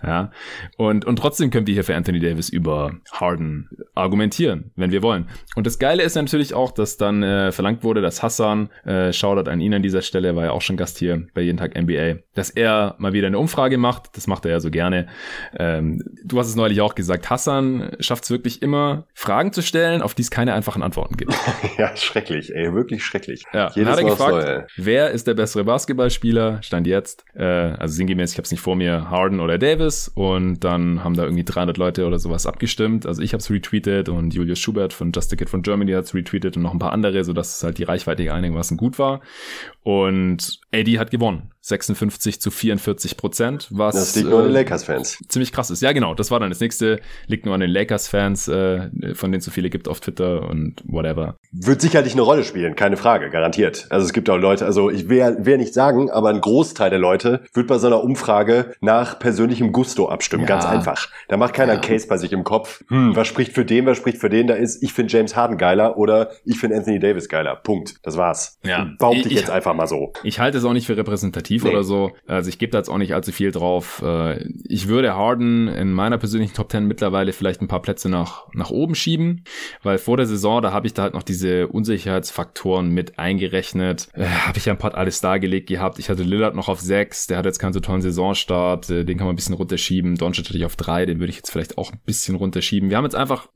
Ja. Und, und trotzdem können wir hier für Anthony Davis über Harden argumentieren, wenn wir wollen. Und das Geile ist natürlich auch, dass dann äh, verlangt wurde, dass Hassan, äh, Shoutout an ihn an dieser Stelle, war ja auch schon Gast hier bei Jeden Tag NBA, dass er mal wieder eine Umfrage macht. Das macht er ja so gerne. Ähm, du hast es neulich auch gesagt, Hassan schafft es wirklich immer, Fragen zu stellen, auf die es keine einfachen Antworten gibt. [laughs] ja, schrecklich schrecklich, ey, wirklich schrecklich. Ja, Jedes hat er gefragt, neu, wer ist der bessere Basketballspieler, stand jetzt, äh, also sinngemäß, ich habe es nicht vor mir, Harden oder Davis. Und dann haben da irgendwie 300 Leute oder sowas abgestimmt, also ich habe es retweetet und Julius Schubert von Just a Kid von Germany hat es retweetet und noch ein paar andere, sodass es halt die Reichweite einigermaßen gut war. Und AD hat gewonnen. 56 zu 44 Prozent, was das liegt nur an den äh, Lakers-Fans. Ziemlich krass ist. Ja, genau. Das war dann das nächste. Liegt nur an den Lakers-Fans, äh, von denen es so viele gibt auf Twitter und whatever. Wird sicherlich eine Rolle spielen, keine Frage, garantiert. Also es gibt auch Leute, also ich will, will nicht sagen, aber ein Großteil der Leute wird bei so einer Umfrage nach persönlichem Gusto abstimmen. Ja. Ganz einfach. Da macht keiner ja. einen Case bei sich im Kopf. Hm, was spricht für den, was spricht für den? Da ist, ich finde James Harden geiler oder ich finde Anthony Davis geiler. Punkt. Das war's. Ja. Behaupte ich, ich jetzt einfach mal so. Ich halte es auch nicht für repräsentativ nee. oder so. Also ich gebe da jetzt auch nicht allzu viel drauf. Äh, ich würde Harden in meiner persönlichen Top 10 mittlerweile vielleicht ein paar Plätze nach, nach oben schieben, weil vor der Saison, da habe ich da halt noch diese Unsicherheitsfaktoren mit eingerechnet. Äh, habe ich ja ein paar alles dargelegt gehabt. Ich hatte Lillard noch auf 6, der hat jetzt keinen so tollen Saisonstart, äh, den kann man ein bisschen runterschieben. Doncic hatte ich auf 3, den würde ich jetzt vielleicht auch ein bisschen runterschieben. Wir haben jetzt einfach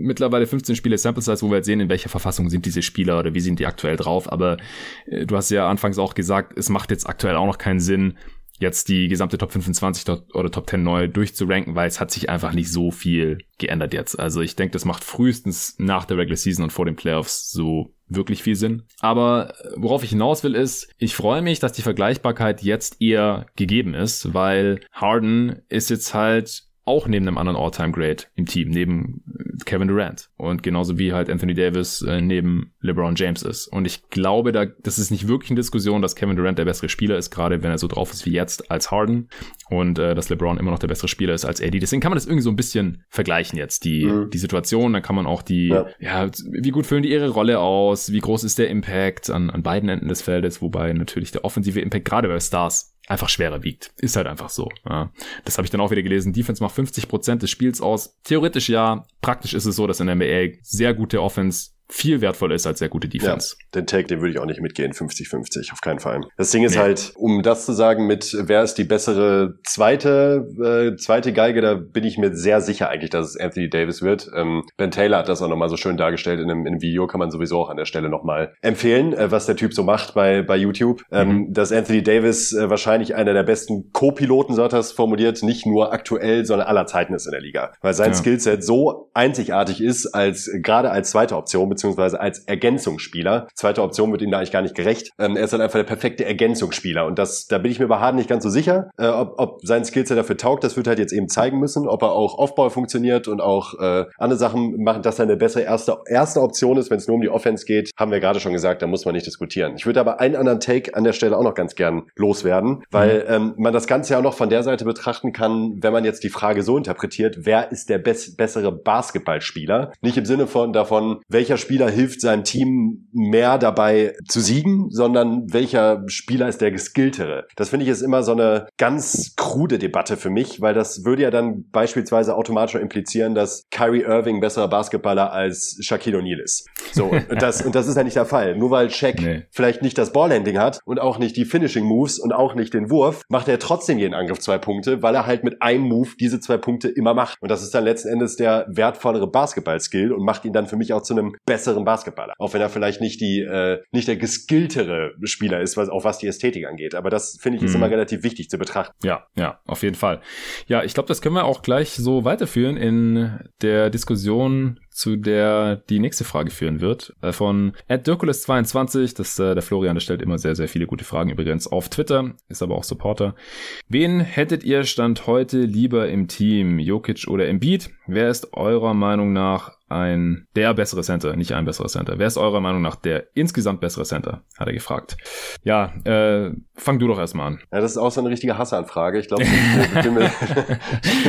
mittlerweile 15 Spiele Sample Size, wo wir jetzt sehen, in welcher Verfassung sind diese Spieler oder wie sind die aktuell drauf. Aber äh, du hast ja anfangs auch gesagt, es macht jetzt aktuell auch noch keinen Sinn, jetzt die gesamte Top 25 oder Top 10 neu durchzuranken, weil es hat sich einfach nicht so viel geändert jetzt. Also ich denke, das macht frühestens nach der Regular Season und vor den Playoffs so wirklich viel Sinn. Aber worauf ich hinaus will ist, ich freue mich, dass die Vergleichbarkeit jetzt eher gegeben ist, weil Harden ist jetzt halt auch neben einem anderen All-Time-Great im Team, neben äh, Kevin Durant. Und genauso wie halt Anthony Davis äh, neben LeBron James ist. Und ich glaube, da, das ist nicht wirklich eine Diskussion, dass Kevin Durant der bessere Spieler ist, gerade wenn er so drauf ist wie jetzt als Harden. Und äh, dass LeBron immer noch der bessere Spieler ist als AD. Deswegen kann man das irgendwie so ein bisschen vergleichen jetzt, die, mhm. die Situation. Dann kann man auch die, ja. ja, wie gut füllen die ihre Rolle aus, wie groß ist der Impact an, an beiden Enden des Feldes, wobei natürlich der offensive Impact gerade bei Stars einfach schwerer wiegt. Ist halt einfach so. Ja. Das habe ich dann auch wieder gelesen. Defense macht 50% des Spiels aus. Theoretisch ja. Praktisch ist es so, dass in der NBA sehr gute Offense viel wertvoller ist als sehr gute Defense. Ja, den Take, den würde ich auch nicht mitgehen, 50-50, auf keinen Fall. Das Ding ist nee. halt, um das zu sagen, mit wer ist die bessere zweite, äh, zweite Geige, da bin ich mir sehr sicher eigentlich, dass es Anthony Davis wird. Ähm, ben Taylor hat das auch nochmal so schön dargestellt in einem, in einem Video, kann man sowieso auch an der Stelle nochmal empfehlen, äh, was der Typ so macht bei, bei YouTube. Ähm, mhm. Dass Anthony Davis äh, wahrscheinlich einer der besten Co-Piloten, so hat er es formuliert, nicht nur aktuell, sondern aller Zeiten ist in der Liga. Weil sein ja. Skillset so einzigartig ist, als gerade als zweite Option, beziehungsweise als Ergänzungsspieler. Zweite Option wird ihm da eigentlich gar nicht gerecht. Ähm, er ist dann einfach der perfekte Ergänzungsspieler. Und das, da bin ich mir bei Harden nicht ganz so sicher, äh, ob, ob sein Skillset dafür taugt. Das wird halt jetzt eben zeigen müssen, ob er auch Offball funktioniert und auch äh, andere Sachen machen, dass er eine bessere erste, erste Option ist, wenn es nur um die Offense geht. Haben wir gerade schon gesagt, da muss man nicht diskutieren. Ich würde aber einen anderen Take an der Stelle auch noch ganz gern loswerden, weil mhm. ähm, man das Ganze ja auch noch von der Seite betrachten kann, wenn man jetzt die Frage so interpretiert, wer ist der bess bessere Basketballspieler? Nicht im Sinne von davon, welcher Spieler Spieler hilft seinem Team mehr dabei zu siegen, sondern welcher Spieler ist der geskilltere. Das finde ich ist immer so eine ganz krude Debatte für mich, weil das würde ja dann beispielsweise automatisch implizieren, dass Kyrie Irving besserer Basketballer als Shaquille O'Neal ist. So, [laughs] und das, und das ist ja nicht der Fall. Nur weil Shaq nee. vielleicht nicht das Ballhandling hat und auch nicht die Finishing Moves und auch nicht den Wurf, macht er trotzdem jeden Angriff zwei Punkte, weil er halt mit einem Move diese zwei Punkte immer macht. Und das ist dann letzten Endes der wertvollere Basketball-Skill und macht ihn dann für mich auch zu einem besseren Basketballer. Auch wenn er vielleicht nicht die, äh, nicht der geskilltere Spieler ist, was, auch was die Ästhetik angeht. Aber das finde ich ist mhm. immer relativ wichtig zu betrachten. Ja, ja, auf jeden Fall. Ja, ich glaube, das können wir auch gleich so weiterführen in der Diskussion zu der die nächste Frage führen wird. Äh, von Dirkules22, das äh, der Florian, der stellt immer sehr, sehr viele gute Fragen übrigens auf Twitter, ist aber auch Supporter. Wen hättet ihr Stand heute lieber im Team, Jokic oder Embiid? Wer ist eurer Meinung nach ein der bessere Center, nicht ein besserer Center. Wer ist eurer Meinung nach der insgesamt bessere Center? Hat er gefragt. Ja, äh, fang du doch erstmal an. Ja, das ist auch so eine richtige Hassanfrage. Ich glaube, [laughs] ich bin mir,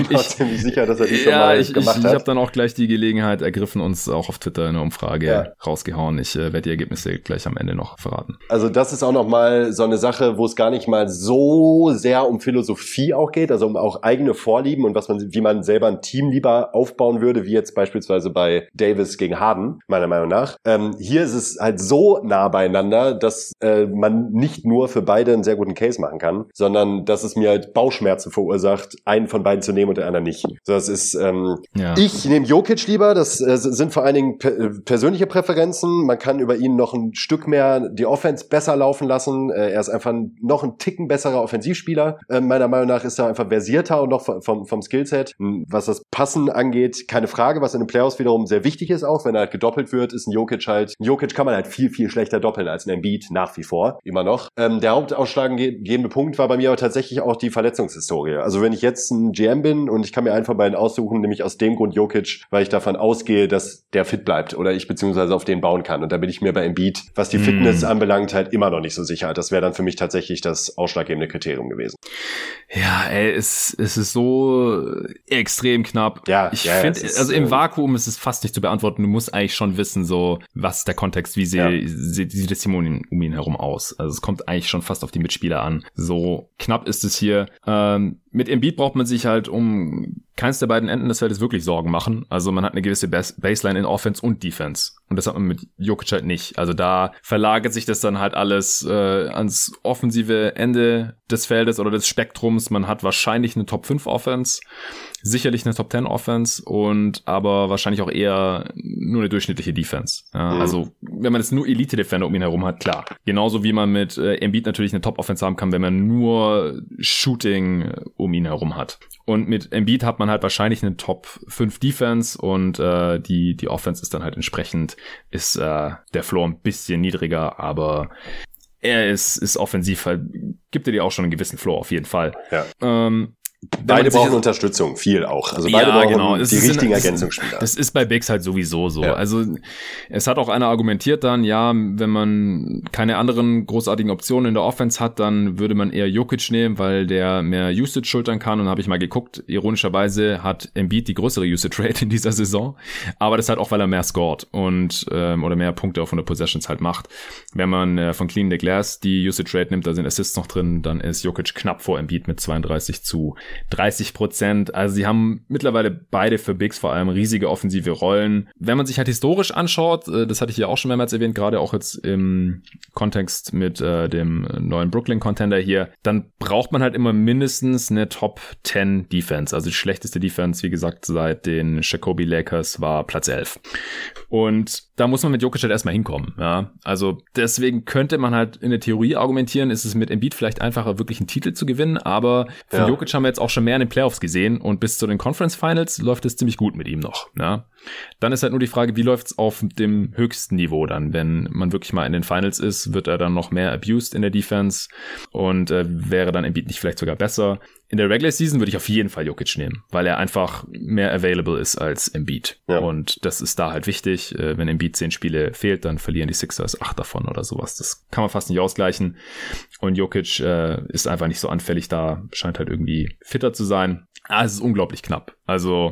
ich ziemlich sicher, dass er die schon ja, mal ich, gemacht ich, hat. Ich habe dann auch gleich die Gelegenheit ergriffen, uns auch auf Twitter eine Umfrage ja. rausgehauen. Ich äh, werde die Ergebnisse gleich am Ende noch verraten. Also das ist auch noch mal so eine Sache, wo es gar nicht mal so sehr um Philosophie auch geht, also um auch eigene Vorlieben und was man, wie man selber ein Team lieber aufbauen würde, wie jetzt beispielsweise bei Davis gegen Harden, meiner Meinung nach. Ähm, hier ist es halt so nah beieinander, dass äh, man nicht nur für beide einen sehr guten Case machen kann, sondern dass es mir halt Bauchschmerzen verursacht, einen von beiden zu nehmen und den anderen nicht. So, das ist, ähm, ja. ich nehme Jokic lieber, das äh, sind vor allen Dingen per äh, persönliche Präferenzen. Man kann über ihn noch ein Stück mehr die Offense besser laufen lassen. Äh, er ist einfach noch ein Ticken besserer Offensivspieler. Äh, meiner Meinung nach ist er einfach versierter und noch vom, vom Skillset. Hm, was das Passen angeht, keine Frage, was in den Playoffs wiederum sehr wichtig ist auch, wenn er halt gedoppelt wird, ist ein Jokic halt, ein Jokic kann man halt viel, viel schlechter doppeln als ein Embiid, nach wie vor, immer noch. Ähm, der hauptausschlaggebende Punkt war bei mir aber tatsächlich auch die Verletzungshistorie. Also wenn ich jetzt ein GM bin und ich kann mir einfach beiden aussuchen, nämlich aus dem Grund Jokic, weil ich davon ausgehe, dass der fit bleibt oder ich beziehungsweise auf den bauen kann. Und da bin ich mir bei Embiid, was die Fitness mm. anbelangt, halt immer noch nicht so sicher. Das wäre dann für mich tatsächlich das ausschlaggebende Kriterium gewesen. Ja, ey, es, es ist so extrem knapp. Ja, ich ja, finde, also im äh, Vakuum ist es fast nicht zu beantworten. Du musst eigentlich schon wissen, so, was ist der Kontext, wie sie, ja. sie, sieht das um ihn, um ihn herum aus. Also es kommt eigentlich schon fast auf die Mitspieler an. So knapp ist es hier. Ähm, mit Embiid braucht man sich halt um keins der beiden Enden des Feldes wirklich Sorgen machen. Also man hat eine gewisse Bas Baseline in Offense und Defense. Und das hat man mit Jokic halt nicht. Also da verlagert sich das dann halt alles äh, ans offensive Ende des Feldes oder des Spektrums. Man hat wahrscheinlich eine Top 5 Offense, sicherlich eine Top 10 Offense und aber wahrscheinlich auch eher nur eine durchschnittliche Defense. Ja, mhm. Also wenn man jetzt nur Elite-Defender um ihn herum hat, klar. Genauso wie man mit äh, Embiid natürlich eine Top-Offense haben kann, wenn man nur Shooting äh, um ihn herum hat. Und mit Embiid hat man halt wahrscheinlich eine Top 5 Defense und äh, die, die Offense ist dann halt entsprechend, ist äh, der Floor ein bisschen niedriger, aber er ist, ist offensiv halt, gibt er dir auch schon einen gewissen Floor auf jeden Fall. Ja. Ähm, Beide brauchen Unterstützung, viel auch. Also beide ja, brauchen genau. die richtigen Ergänzungsspieler. Das ist bei Bigs halt sowieso so. Ja. Also es hat auch einer argumentiert dann, ja, wenn man keine anderen großartigen Optionen in der Offense hat, dann würde man eher Jokic nehmen, weil der mehr Usage schultern kann. Und habe ich mal geguckt, ironischerweise hat Embiid die größere Usage Rate in dieser Saison. Aber das halt auch, weil er mehr scored und ähm, oder mehr Punkte auf 100 Possessions halt macht. Wenn man äh, von Clean the Glass die Usage Rate nimmt, da sind Assists noch drin, dann ist Jokic knapp vor Embiid mit 32 zu 30 Prozent. Also sie haben mittlerweile beide für Bigs vor allem riesige offensive Rollen. Wenn man sich halt historisch anschaut, äh, das hatte ich ja auch schon mehrmals erwähnt, gerade auch jetzt im Kontext mit äh, dem neuen Brooklyn Contender hier, dann braucht man halt immer mindestens eine Top 10 Defense. Also die schlechteste Defense, wie gesagt, seit den Jacoby Lakers war Platz 11. Und da muss man mit Jokic halt erstmal hinkommen. Ja, also deswegen könnte man halt in der Theorie argumentieren, ist es mit Embiid vielleicht einfacher, wirklich einen Titel zu gewinnen, aber von ja. Jokic haben wir jetzt auch schon mehr in den Playoffs gesehen und bis zu den Conference Finals läuft es ziemlich gut mit ihm noch. Ja. Dann ist halt nur die Frage, wie läuft's auf dem höchsten Niveau dann? Wenn man wirklich mal in den Finals ist, wird er dann noch mehr abused in der Defense und äh, wäre dann Embiid nicht vielleicht sogar besser? In der Regular Season würde ich auf jeden Fall Jokic nehmen, weil er einfach mehr available ist als Embiid. Ja. Und das ist da halt wichtig. Äh, wenn Embiid zehn Spiele fehlt, dann verlieren die Sixers acht davon oder sowas. Das kann man fast nicht ausgleichen. Und Jokic äh, ist einfach nicht so anfällig da, scheint halt irgendwie fitter zu sein. Ah, es ist unglaublich knapp. Also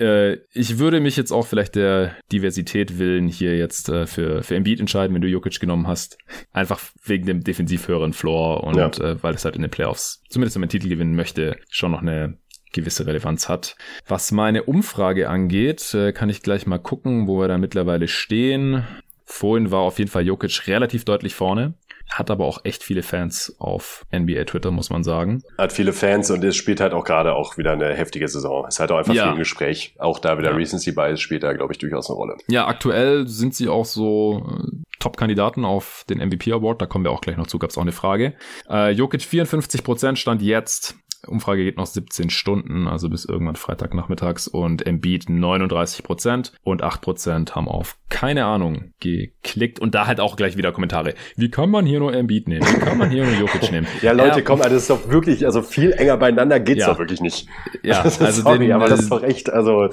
äh, ich würde mich jetzt auch vielleicht der Diversität willen hier jetzt äh, für, für Embiid entscheiden, wenn du Jokic genommen hast. Einfach wegen dem defensiv höheren Floor und ja. äh, weil es halt in den Playoffs, zumindest wenn man Titel gewinnen möchte, schon noch eine gewisse Relevanz hat. Was meine Umfrage angeht, äh, kann ich gleich mal gucken, wo wir da mittlerweile stehen. Vorhin war auf jeden Fall Jokic relativ deutlich vorne. Hat aber auch echt viele Fans auf NBA Twitter, muss man sagen. Hat viele Fans und es spielt halt auch gerade auch wieder eine heftige Saison. Es hat auch einfach ja. viel im Gespräch. Auch da wieder ja. Recency Bias spielt da, glaube ich, durchaus eine Rolle. Ja, aktuell sind sie auch so äh, Top-Kandidaten auf den MVP Award. Da kommen wir auch gleich noch zu, gab es auch eine Frage. Äh, Jokic 54% stand jetzt Umfrage geht noch 17 Stunden, also bis irgendwann Freitagnachmittags und Embiid 39 Prozent und 8 Prozent haben auf keine Ahnung geklickt und da halt auch gleich wieder Kommentare. Wie kann man hier nur Embiid nehmen? Wie kann man hier nur Jokic [laughs] nehmen? ja, Leute, ja. komm, also das ist doch wirklich, also viel enger beieinander geht's ja. doch wirklich nicht. Ja, [laughs] also sorry, den, aber das ist doch echt, also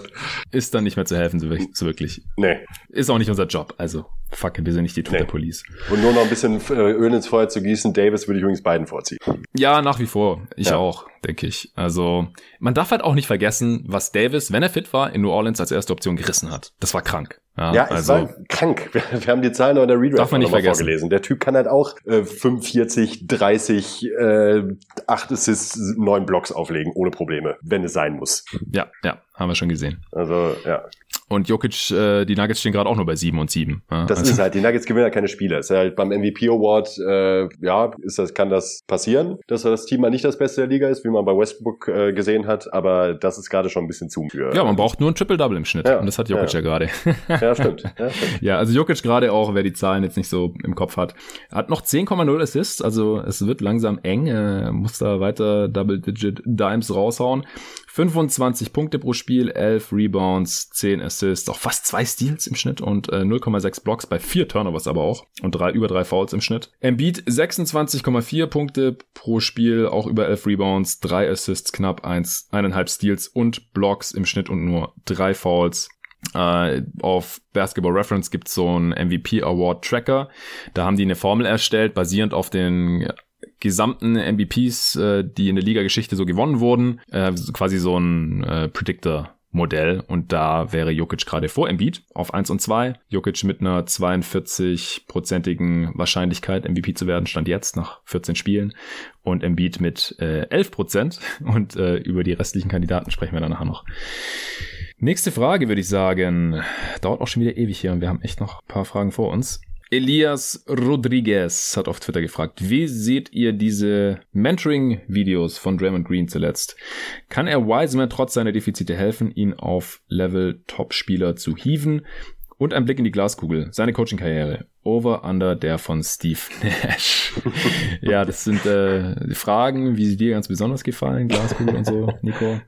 ist dann nicht mehr zu helfen, so wirklich. Nee. Ist auch nicht unser Job, also fuck, wir sind nicht die Twitter Police. Nee. Und nur noch ein bisschen äh, Öl ins Feuer zu gießen, Davis würde ich übrigens beiden vorziehen. Ja, nach wie vor. Ich ja. auch denke ich. Also man darf halt auch nicht vergessen, was Davis, wenn er fit war, in New Orleans als erste Option gerissen hat. Das war krank. Ja, ja also, es war krank. [laughs] Wir, wir, haben die Zahlen noch in der Redraft darf man nicht vergessen. vorgelesen. Der Typ kann halt auch äh, 45, 30, äh, 8 Assists, 9 Blocks auflegen, ohne Probleme, wenn es sein muss. Ja, ja, haben wir schon gesehen. Also, ja. Und Jokic, äh, die Nuggets stehen gerade auch nur bei 7 und 7. Ja, das also. ist halt, die Nuggets gewinnen ja keine Spiele. Ist halt beim MVP Award, äh, ja, ist das, kann das passieren, dass das Team mal nicht das Beste der Liga ist, wie man bei Westbrook äh, gesehen hat, aber das ist gerade schon ein bisschen zu. Für, ja, man braucht nur ein Triple-Double im Schnitt. Ja, und das hat Jokic ja, ja gerade. ja, stimmt. [laughs] Ja, stimmt. ja, also Jokic gerade auch, wer die Zahlen jetzt nicht so im Kopf hat, hat noch 10,0 Assists, also es wird langsam eng, äh, muss da weiter Double-Digit Dimes raushauen. 25 Punkte pro Spiel, 11 Rebounds, 10 Assists, auch fast zwei Steals im Schnitt und äh, 0,6 Blocks bei vier Turnovers aber auch und drei, über drei Fouls im Schnitt. Embiid 26,4 Punkte pro Spiel, auch über 11 Rebounds, drei Assists, knapp eins, eineinhalb Steals und Blocks im Schnitt und nur drei Fouls. Uh, auf Basketball Reference gibt es so einen MVP Award Tracker. Da haben die eine Formel erstellt, basierend auf den gesamten MVPs, äh, die in der Liga-Geschichte so gewonnen wurden, äh, quasi so ein äh, Predictor. Modell und da wäre Jokic gerade vor Embiid auf 1 und 2. Jokic mit einer 42-prozentigen Wahrscheinlichkeit MVP zu werden, stand jetzt nach 14 Spielen und Embiid mit äh, 11 Prozent [laughs] und äh, über die restlichen Kandidaten sprechen wir dann nachher noch. Nächste Frage würde ich sagen, dauert auch schon wieder ewig hier und wir haben echt noch ein paar Fragen vor uns. Elias Rodriguez hat auf Twitter gefragt, wie seht ihr diese Mentoring-Videos von Draymond Green zuletzt? Kann er Wiseman trotz seiner Defizite helfen, ihn auf Level Top-Spieler zu hieven? Und ein Blick in die Glaskugel, seine Coaching-Karriere. Over-Under der von Steve Nash. [laughs] ja, das sind äh, Fragen, wie sie dir ganz besonders gefallen, Glaskugel und so, Nico.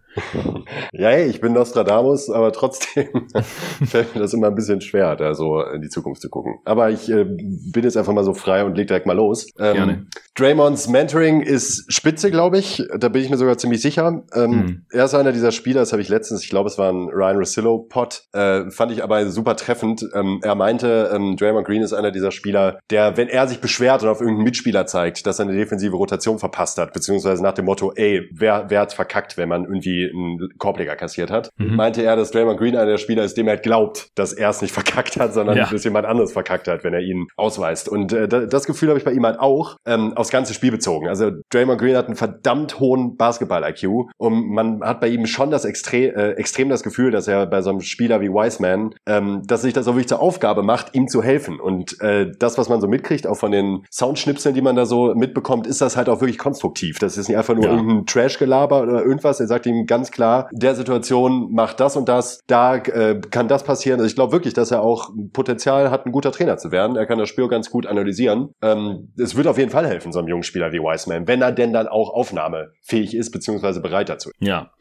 Ja, hey, ich bin Nostradamus, aber trotzdem [laughs] fällt mir das immer ein bisschen schwer, da so in die Zukunft zu gucken. Aber ich äh, bin jetzt einfach mal so frei und leg direkt mal los. Ähm, Gerne. Draymonds Mentoring ist spitze, glaube ich. Da bin ich mir sogar ziemlich sicher. Ähm, mhm. Er ist einer dieser Spieler, das habe ich letztens, ich glaube, es war ein Ryan Rossillo-Pod, äh, fand ich aber super treffend. Ähm, er meinte, ähm, Draymond Green ist einer dieser Spieler, der, wenn er sich beschwert und auf irgendeinen Mitspieler zeigt, dass er eine defensive Rotation verpasst hat, beziehungsweise nach dem Motto, ey, wer, wer hat verkackt, wenn man irgendwie einen Korbleger kassiert hat, mhm. meinte er, dass Draymond Green einer der Spieler ist, dem er halt glaubt, dass er es nicht [laughs] verkackt hat, sondern ja. dass jemand anderes verkackt hat, wenn er ihn ausweist. Und äh, das Gefühl habe ich bei ihm halt auch ähm, aufs ganze Spiel bezogen. Also Draymond Green hat einen verdammt hohen Basketball-IQ und man hat bei ihm schon das extre äh, extrem das Gefühl, dass er bei so einem Spieler wie Wiseman, ähm, dass sich das auch wirklich zur Aufgabe macht, ihm zu helfen. Und äh, das, was man so mitkriegt, auch von den Soundschnipseln, die man da so mitbekommt, ist das halt auch wirklich konstruktiv. Das ist nicht einfach nur ja. irgendein Trash-Gelaber oder irgendwas. Er sagt ihm ganz klar, der Situation macht das und das, da äh, kann das passieren. Also ich glaube wirklich, dass er auch Potenzial hat, ein guter Trainer zu werden. Er kann das Spiel ganz gut analysieren. Ähm, es wird auf jeden Fall helfen, so einem jungen Spieler wie Wiseman, wenn er denn dann auch aufnahmefähig ist, beziehungsweise bereit dazu. Ja.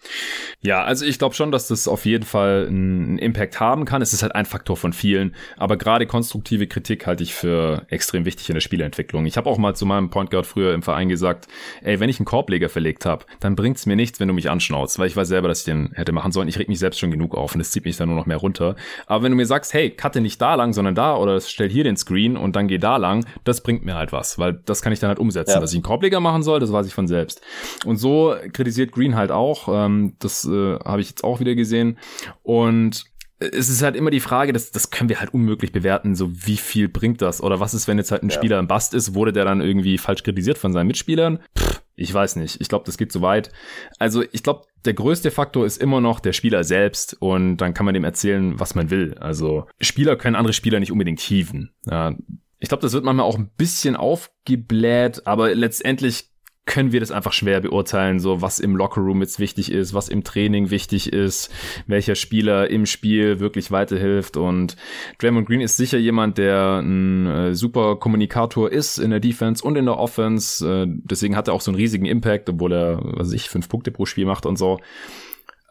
Ja, also ich glaube schon, dass das auf jeden Fall einen Impact haben kann. Es ist halt ein Faktor von vielen, aber gerade konstruktive Kritik halte ich für extrem wichtig in der Spielentwicklung. Ich habe auch mal zu meinem Point Guard früher im Verein gesagt, ey, wenn ich einen Korbleger verlegt habe, dann bringt's mir nichts, wenn du mich anschnaust, weil ich weiß selber, dass ich den hätte machen sollen. Ich reg mich selbst schon genug auf und es zieht mich dann nur noch mehr runter. Aber wenn du mir sagst, hey, cutte nicht da lang, sondern da oder stell hier den Screen und dann geh da lang, das bringt mir halt was, weil das kann ich dann halt umsetzen. Ja. Dass ich einen Korbleger machen soll, das weiß ich von selbst. Und so kritisiert Green halt auch. Ähm, das äh, habe ich jetzt auch wieder gesehen. Und es ist halt immer die Frage, das, das können wir halt unmöglich bewerten, so wie viel bringt das? Oder was ist, wenn jetzt halt ein ja. Spieler im Bast ist, wurde der dann irgendwie falsch kritisiert von seinen Mitspielern? Pff, ich weiß nicht. Ich glaube, das geht zu weit. Also ich glaube, der größte Faktor ist immer noch der Spieler selbst und dann kann man dem erzählen, was man will. Also Spieler können andere Spieler nicht unbedingt hieven. Ja, ich glaube, das wird manchmal auch ein bisschen aufgebläht, aber letztendlich können wir das einfach schwer beurteilen, so was im Lockerroom jetzt wichtig ist, was im Training wichtig ist, welcher Spieler im Spiel wirklich weiterhilft und Draymond Green ist sicher jemand, der ein äh, super Kommunikator ist in der Defense und in der Offense, äh, deswegen hat er auch so einen riesigen Impact, obwohl er, was weiß ich, fünf Punkte pro Spiel macht und so.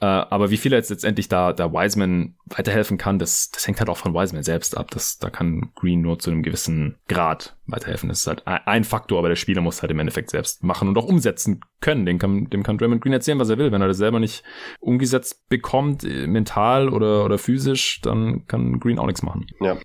Äh, aber wie viel er jetzt letztendlich da, da Wiseman weiterhelfen kann, das, das hängt halt auch von Wiseman selbst ab. Das, da kann Green nur zu einem gewissen Grad weiterhelfen. Das ist halt ein Faktor, aber der Spieler muss halt im Endeffekt selbst machen und auch umsetzen können. Dem kann, dem kann Draymond Green erzählen, was er will. Wenn er das selber nicht umgesetzt bekommt, äh, mental oder, oder physisch, dann kann Green auch nichts machen. Ja.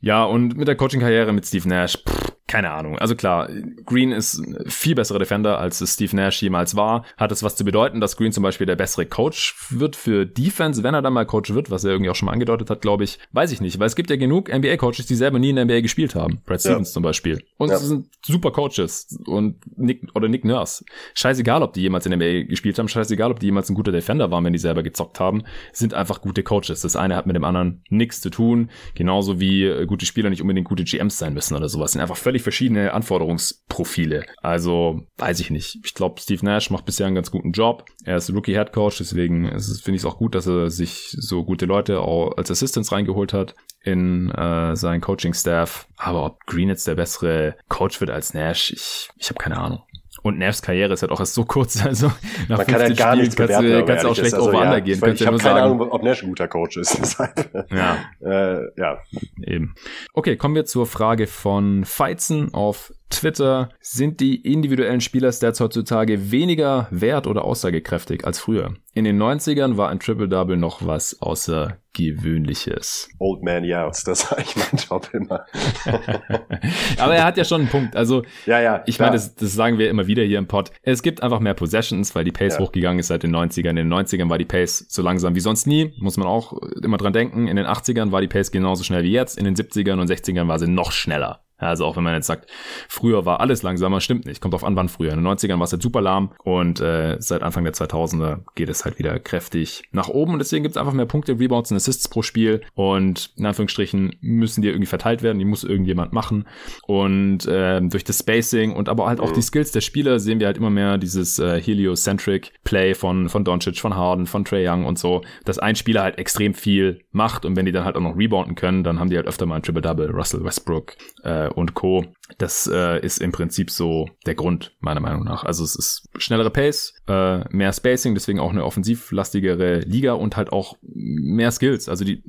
Ja, und mit der Coaching-Karriere mit Steve Nash, pff, keine Ahnung. Also klar, Green ist viel besserer Defender, als es Steve Nash jemals war. Hat es was zu bedeuten, dass Green zum Beispiel der bessere Coach wird für Defense, wenn er dann mal Coach wird, was er irgendwie auch schon mal angedeutet hat, glaube ich. Weiß ich nicht, weil es gibt ja genug NBA-Coaches, die selber nie in der NBA gespielt haben. Brad Stevens ja. zum Beispiel. Und ja. sind super Coaches. Und Nick, oder Nick Nurse. Scheißegal, ob die jemals in der NBA gespielt haben, scheißegal, ob die jemals ein guter Defender waren, wenn die selber gezockt haben, sind einfach gute Coaches. Das eine hat mit dem anderen nichts zu tun. Genauso wie äh, gute Spieler nicht unbedingt gute GMs sein müssen oder sowas. Sind einfach völlig völlig verschiedene Anforderungsprofile. Also weiß ich nicht. Ich glaube, Steve Nash macht bisher einen ganz guten Job. Er ist Rookie Head Coach, deswegen finde ich es auch gut, dass er sich so gute Leute auch als Assistants reingeholt hat in äh, seinen Coaching-Staff. Aber ob Green jetzt der bessere Coach wird als Nash, ich, ich habe keine Ahnung. Und Nervs Karriere ist halt auch erst so kurz, [laughs] also nach Man kann halt gar nichts kannst bewerten, du, kannst auch schlecht also, over ja, gehen. Ich, ich ja habe keine sagen. Ahnung, ob Nash ein guter Coach ist. [laughs] ja. Äh, ja. Eben. Okay, kommen wir zur Frage von Feizen auf Twitter. Sind die individuellen Spielerstats heutzutage weniger wert oder aussagekräftig als früher? In den 90ern war ein Triple-Double noch was Außergewöhnliches. Old Man Yells, das sage ich mein Job immer. [laughs] Aber er hat ja schon einen Punkt. Also, ja, ja, ich meine, das, das, sagen wir immer wieder hier im Pod. Es gibt einfach mehr Possessions, weil die Pace ja. hochgegangen ist seit den 90ern. In den 90ern war die Pace so langsam wie sonst nie. Muss man auch immer dran denken. In den 80ern war die Pace genauso schnell wie jetzt. In den 70ern und 60ern war sie noch schneller. Also auch wenn man jetzt sagt, früher war alles langsamer, stimmt nicht. Kommt auf an, wann früher. In den 90ern war es halt super lahm und äh, seit Anfang der 2000er geht es halt wieder kräftig nach oben und deswegen gibt es einfach mehr Punkte, Rebounds und Assists pro Spiel und in Anführungsstrichen müssen die irgendwie verteilt werden, die muss irgendjemand machen und äh, durch das Spacing und aber halt auch die Skills der Spieler sehen wir halt immer mehr dieses äh, heliocentric Play von von Doncic, von Harden, von Trey Young und so, dass ein Spieler halt extrem viel macht und wenn die dann halt auch noch rebounden können, dann haben die halt öfter mal ein Triple-Double. Russell Westbrook äh, und Co. Das äh, ist im Prinzip so der Grund, meiner Meinung nach. Also es ist schnellere Pace, äh, mehr Spacing, deswegen auch eine offensivlastigere Liga und halt auch mehr Skills. Also die,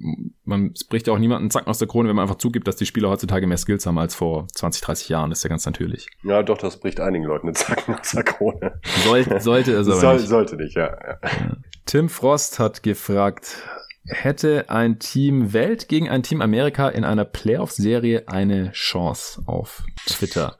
man bricht ja auch niemanden Zacken aus der Krone, wenn man einfach zugibt, dass die Spieler heutzutage mehr Skills haben als vor 20, 30 Jahren. Das ist ja ganz natürlich. Ja, doch, das bricht einigen Leuten eine Zacken aus der Krone. Soll, sollte es aber Soll, nicht. Sollte nicht, ja. Tim Frost hat gefragt, hätte ein Team Welt gegen ein Team Amerika in einer Playoff-Serie eine Chance auf Twitter?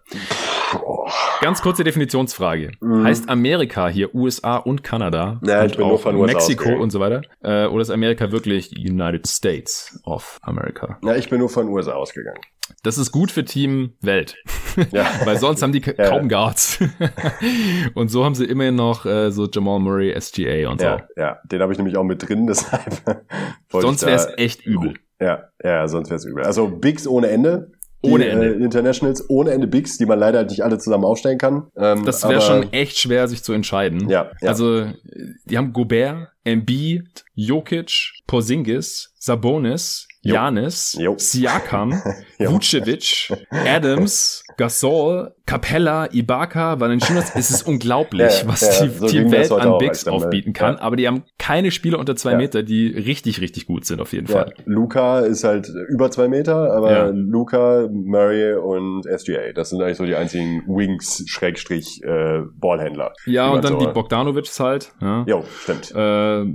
Ganz kurze Definitionsfrage. Heißt Amerika hier USA und Kanada Ja, und ich bin nur auch Mexiko und so weiter? Äh, oder ist Amerika wirklich United States of America? Ja, ich bin nur von USA ausgegangen. Das ist gut für Team Welt. [laughs] Ja. Weil sonst haben die ka- [laughs] Ja. kaum Guards. [laughs] und so haben sie immerhin noch äh, so Jamal Murray, SGA und so. Ja, ja, den habe ich nämlich auch mit drin, deshalb. Sonst wäre es echt übel. Ja, ja, sonst wäre es übel. Also Bigs ohne Ende. Die, Ohne Ende. Äh, Internationals ohne Ende Bigs, die man leider halt nicht alle zusammen aufstellen kann. Ähm, Das wäre schon echt schwer, sich zu entscheiden. Ja, ja. Also, die haben Gobert, Embiid, Jokic, Porzingis, Sabonis, Jo. Janis, Jo. Siakam. [laughs] Vucevic, Adams, Gasol, Capella, Ibaka, Valanciunas. Es ist unglaublich, [laughs] Ja, was ja, die so das Welt an Bigs mal- aufbieten kann. ja. Aber die haben keine Spieler unter zwei. Meter, die richtig, richtig gut sind, auf jeden Fall. Luca ist halt über zwei Meter, aber. Luca, Murray und SGA, das sind eigentlich so die einzigen Wings Schrägstrich äh, Ballhändler. Ja, die und dann so- die Bogdanovics halt. Ja. Jo, stimmt. Äh,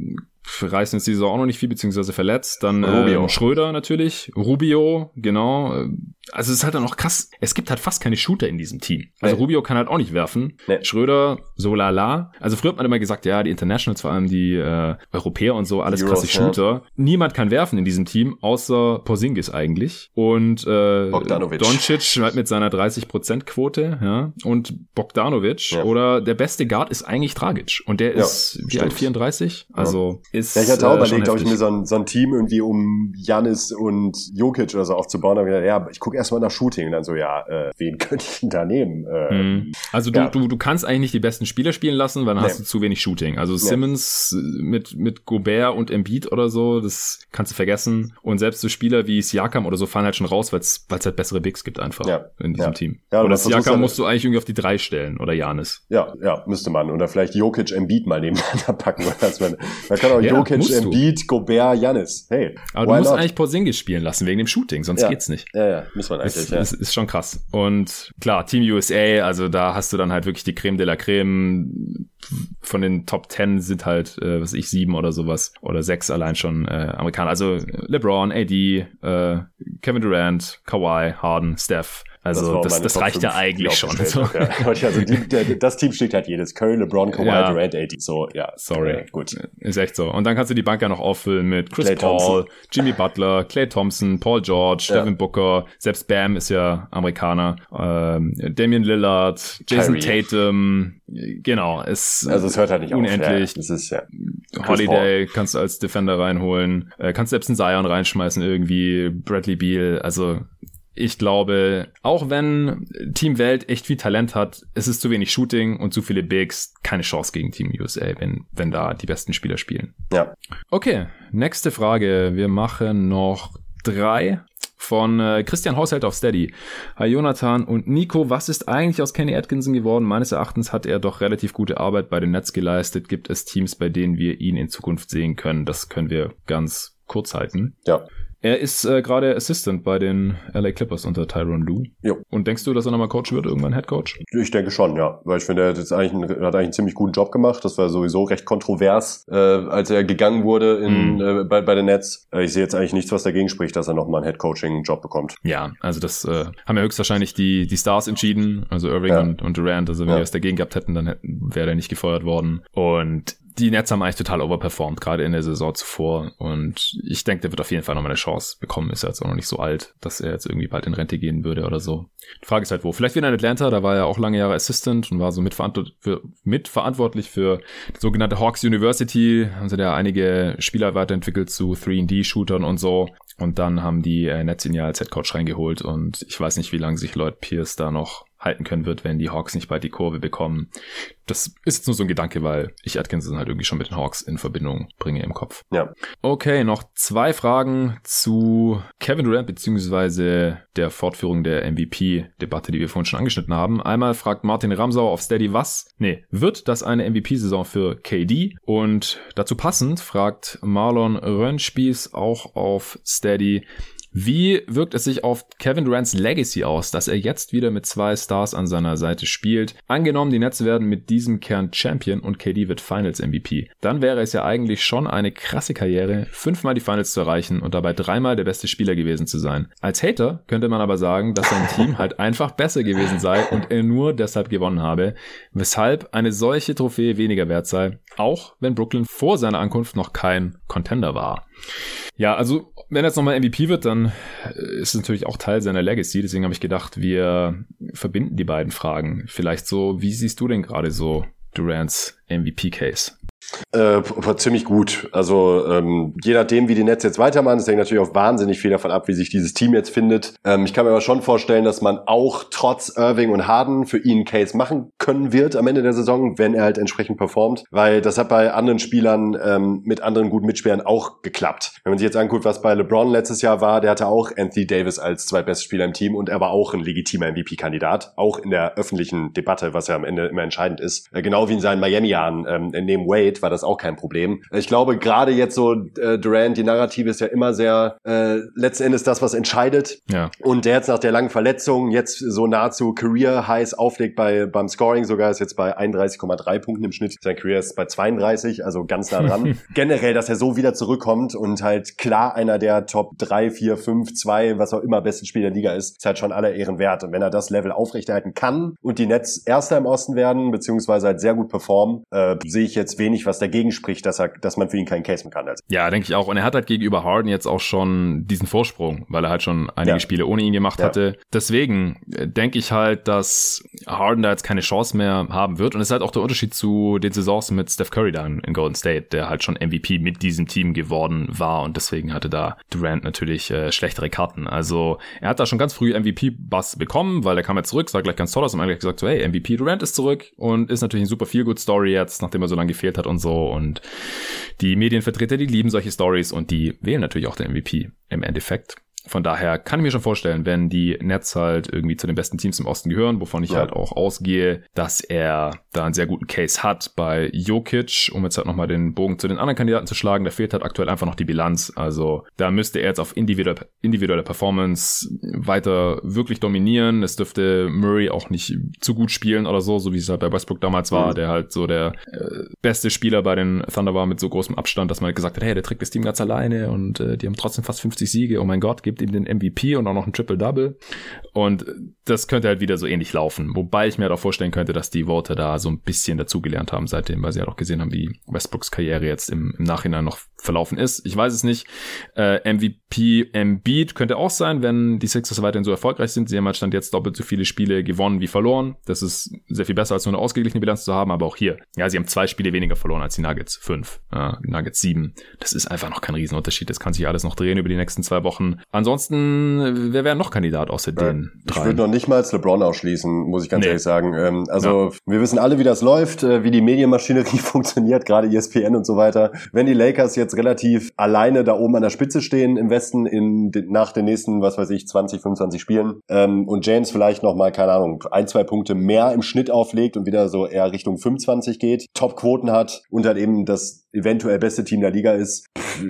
reißen jetzt die Saison auch noch nicht viel, beziehungsweise verletzt. Dann Rubio. Ähm, Schröder natürlich. Rubio, genau. Also es ist halt dann auch krass. Es gibt halt fast keine Shooter in diesem Team. Also Nee. Rubio kann halt auch nicht werfen. Nee. Schröder, so lala. Also früher hat man immer gesagt, ja, die Internationals, vor allem die äh, Europäer und so, alles Euros, krasse ja. Shooter. Niemand kann werfen in diesem Team, außer Porzingis eigentlich. Und äh, Bogdanovic. Doncic halt mit seiner 30%-Quote, ja. Und Bogdanovic Ja. oder der beste Guard ist eigentlich Dragic. Und der Ja, ist wie alt? 34? Also ist Ja, ich hatte auch äh, überlegt, ob ich mir so ein, so ein Team irgendwie um Janis und Jokic oder so aufzubauen. Gedacht, ja, ich gucke erstmal nach Shooting und dann so, ja, äh, wen [laughs] könnte ich denn da nehmen? Äh. Also du, Ja. du, du kannst eigentlich nicht die besten Spieler spielen lassen, weil dann Nee. hast du zu wenig Shooting. Also Simmons äh, mit, mit Gobert und Embiid oder so, das kannst du vergessen. Und selbst so Spieler wie Siakam oder so fallen halt schon raus, weil es halt bessere Bigs gibt einfach Ja. in diesem Ja. Team. Ja, oder Siakam halt- musst du eigentlich irgendwie auf die drei stellen oder Janis. Ja, ja, müsste man. Oder vielleicht Jokic, Embiid mal nebeneinander [laughs] packen. Man, man kann auch Jokic. Embiid, Gobert, Janis. Hey, Aber du musst not? eigentlich Porzingis spielen lassen wegen dem Shooting, sonst geht's nicht. Ja, ja, muss man eigentlich, Das, ja. ist schon krass. Und klar, Team USA, also da hast du dann halt wirklich die Creme de la Creme. Von den Top 10 sind halt, äh, was weiß ich, sieben oder sowas. Oder sechs allein schon äh, Amerikaner. Also LeBron, AD, äh, Kevin Durant, Kawhi, Harden, Steph. Das Also das, das, Top reicht ja eigentlich ich schon. So. hab, Ja. Also die, [laughs] der, das Team schlägt halt jedes. Curry, LeBron, Kawhi, Ja. Durant, AD. So, ja. Sorry. Äh, gut. Ist echt so. Und dann kannst du die Bank ja noch auffüllen mit Chris Klay Paul, Thompson. Jimmy Butler, Clay Thompson, Paul George, Ja. Devin Booker, selbst Bam ist ja Amerikaner, ähm, Damian Lillard, Jason Kyrie. Tatum, genau, es Also es hört halt nicht unendlich. auf. Ja, das ist ja. Holiday kannst du als Defender reinholen, äh, kannst selbst einen Zion reinschmeißen irgendwie, Bradley Beal, also ich glaube, auch wenn Team Welt echt viel Talent hat, es ist zu wenig Shooting und zu viele Bigs, keine Chance gegen Team USA, wenn, wenn da die besten Spieler spielen. Ja. Okay, nächste Frage. Wir machen noch drei von äh, Christian Haushalt auf Steady. Hi Jonathan und Nico, was ist eigentlich aus Kenny Atkinson geworden? Meines Erachtens hat er doch relativ gute Arbeit bei den Nets geleistet. Gibt es Teams, bei denen wir ihn in Zukunft sehen können? Das können wir ganz kurz halten. Ja. Er ist äh, gerade Assistant bei den LA Clippers unter Tyron Lue. Jo. Und denkst du, dass er nochmal Coach wird, irgendwann Head Coach? Ich denke schon, ja. Weil ich finde, er hat, jetzt eigentlich einen, hat eigentlich einen ziemlich guten Job gemacht. Das war sowieso recht kontrovers, äh, als er gegangen wurde in, Mhm. äh, bei, bei den Nets. Äh, ich sehe jetzt eigentlich nichts, was dagegen spricht, dass er nochmal einen Head-Coaching-Job bekommt. Ja, also das äh, haben ja höchstwahrscheinlich die, die Stars entschieden, also Irving Ja. und, und Durant. Also wenn Ja. die was dagegen gehabt hätten, dann hätten, wäre er nicht gefeuert worden. Und die Nets haben eigentlich total overperformed, gerade in der Saison zuvor. Und ich denke, der wird auf jeden Fall nochmal eine Chance bekommen. Ist ja jetzt auch noch nicht so alt, dass er jetzt irgendwie bald in Rente gehen würde oder so. Die Frage ist halt, wo? Vielleicht wieder in Atlanta, da war er auch lange Jahre Assistant und war so mitverantwortlich für die sogenannte Hawks University. Haben sie da einige Spieler weiterentwickelt zu 3D-Shootern und so. Und dann haben die äh, Nets ihn ja als Headcoach reingeholt und ich weiß nicht, wie lange sich Lloyd Pierce da noch halten können wird, wenn die Hawks nicht bald die Kurve bekommen. Das ist jetzt nur so ein Gedanke, weil ich Atkinson halt irgendwie schon mit den Hawks in Verbindung bringe im Kopf. Ja. Okay, noch zwei Fragen zu Kevin Durant beziehungsweise der Fortführung der MVP-Debatte, die wir vorhin schon angeschnitten haben. Einmal fragt Martin Ramsauer auf Steady, was? Nee, wird das eine MVP-Saison für KD? Und dazu passend fragt Marlon Rönnspieß auch auf Steady, wie wirkt es sich auf Kevin Durants Legacy aus, dass er jetzt wieder mit zwei Stars an seiner Seite spielt? Angenommen, die Nets werden mit diesem Kern Champion und KD wird Finals MVP. Dann wäre es ja eigentlich schon eine krasse Karriere, fünfmal die Finals zu erreichen und dabei dreimal der beste Spieler gewesen zu sein. Als Hater könnte man aber sagen, dass sein Team halt einfach besser gewesen sei und er nur deshalb gewonnen habe, weshalb eine solche Trophäe weniger wert sei, auch wenn Brooklyn vor seiner Ankunft noch kein Contender war. Ja, also wenn er jetzt nochmal MVP wird, dann ist es natürlich auch Teil seiner Legacy. Deswegen habe ich gedacht, wir verbinden die beiden Fragen. Vielleicht so, wie siehst du denn gerade so Durants MVP-Case? Äh, ziemlich gut. Also ähm, je nachdem, wie die Nets jetzt weitermachen, es hängt natürlich auch wahnsinnig viel davon ab, wie sich dieses Team jetzt findet. Ähm, ich kann mir aber schon vorstellen, dass man auch trotz Irving und Harden für ihn Case machen können wird am Ende der Saison, wenn er halt entsprechend performt, weil das hat bei anderen Spielern ähm, mit anderen guten Mitspielern auch geklappt. Wenn man sich jetzt anguckt, was bei LeBron letztes Jahr war, der hatte auch Anthony Davis als zweitbester Spieler im Team und er war auch ein legitimer MVP-Kandidat, auch in der öffentlichen Debatte, was ja am Ende immer entscheidend ist. Äh, genau wie in seinen Miami-Jahren ähm, neben Wade war das auch kein Problem. Ich glaube, gerade jetzt so äh, Durant, die Narrative ist ja immer sehr äh, letzten Endes das, was entscheidet. Ja. Und der jetzt nach der langen Verletzung jetzt so nahezu Career Highs auflegt bei beim Scoring sogar ist jetzt bei 31,3 Punkten im Schnitt. Sein Career ist bei 32, also ganz nah dran. [laughs] Generell, dass er so wieder zurückkommt und halt klar einer der Top 3, 4, 5, 2, was auch immer besten Spieler der Liga ist, ist halt schon aller Ehren wert. Und wenn er das Level aufrechterhalten kann und die Nets Erster im Osten werden, beziehungsweise halt sehr gut performen, äh, sehe ich jetzt wenig, was dagegen spricht, dass er, dass man für ihn keinen Case mehr kann. Also. Ja, denke ich auch. Und er hat halt gegenüber Harden jetzt auch schon diesen Vorsprung, weil er halt schon einige ja. Spiele ohne ihn gemacht ja. hatte. Deswegen äh, denke ich halt, dass Harden da jetzt keine Chance mehr haben wird. Und es ist halt auch der Unterschied zu den Saisons mit Steph Curry dann in Golden State, der halt schon MVP mit diesem Team geworden war. Und deswegen hatte da Durant natürlich äh, schlechtere Karten. Also er hat da schon ganz früh MVP-Bass bekommen, weil er kam jetzt zurück, sah gleich ganz toll aus und eigentlich gesagt so, hey, MVP Durant ist zurück und ist natürlich eine super Feel-Good-Story jetzt, nachdem er so lange gefehlt hat und so und die Medienvertreter, die lieben solche Stories und die wählen natürlich auch den MVP im Endeffekt. Von daher kann ich mir schon vorstellen, wenn die Nets halt irgendwie zu den besten Teams im Osten gehören, wovon ich ja. halt auch ausgehe, dass er da einen sehr guten Case hat bei Jokic, um jetzt halt nochmal den Bogen zu den anderen Kandidaten zu schlagen. Da fehlt halt aktuell einfach noch die Bilanz. Also da müsste er jetzt auf individuelle, individuelle Performance weiter wirklich dominieren. Es dürfte Murray auch nicht zu gut spielen oder so, so wie es halt bei Westbrook damals war, mhm. der halt so der äh, beste Spieler bei den Thunder war mit so großem Abstand, dass man halt gesagt hat, hey, der trägt das Team ganz alleine und äh, die haben trotzdem fast 50 Siege. Oh mein Gott, gibt ihm den MVP und auch noch ein Triple-Double. Und das könnte halt wieder so ähnlich laufen. Wobei ich mir halt auch vorstellen könnte, dass die Worte da so ein bisschen dazugelernt haben seitdem, weil sie halt auch gesehen haben, wie Westbrooks Karriere jetzt im, im Nachhinein noch verlaufen ist. Ich weiß es nicht. Äh, MVP Embiid könnte auch sein, wenn die Sixers weiterhin so erfolgreich sind. Sie haben halt stand jetzt doppelt so viele Spiele gewonnen wie verloren. Das ist sehr viel besser als nur eine ausgeglichene Bilanz zu haben, aber auch hier. Ja, sie haben zwei Spiele weniger verloren als die Nuggets. Fünf. Äh, Nuggets sieben. Das ist einfach noch kein Riesenunterschied. Das kann sich alles noch drehen über die nächsten zwei Wochen. Ansonsten, wer wäre noch Kandidat außer ja, den drei? Ich würde noch nicht mal LeBron ausschließen, muss ich ganz nee. ehrlich sagen. Ähm, also, ja. wir wissen alle, wie das läuft, äh, wie die Medienmaschinerie [laughs] funktioniert, gerade ESPN und so weiter. Wenn die Lakers jetzt relativ alleine da oben an der Spitze stehen im Westen in, nach den nächsten, was weiß ich, 20, 25 Spielen ähm, und James vielleicht noch mal, keine Ahnung, ein, zwei Punkte mehr im Schnitt auflegt und wieder so eher Richtung 25 geht, Top-Quoten hat und halt eben das eventuell beste Team der Liga ist,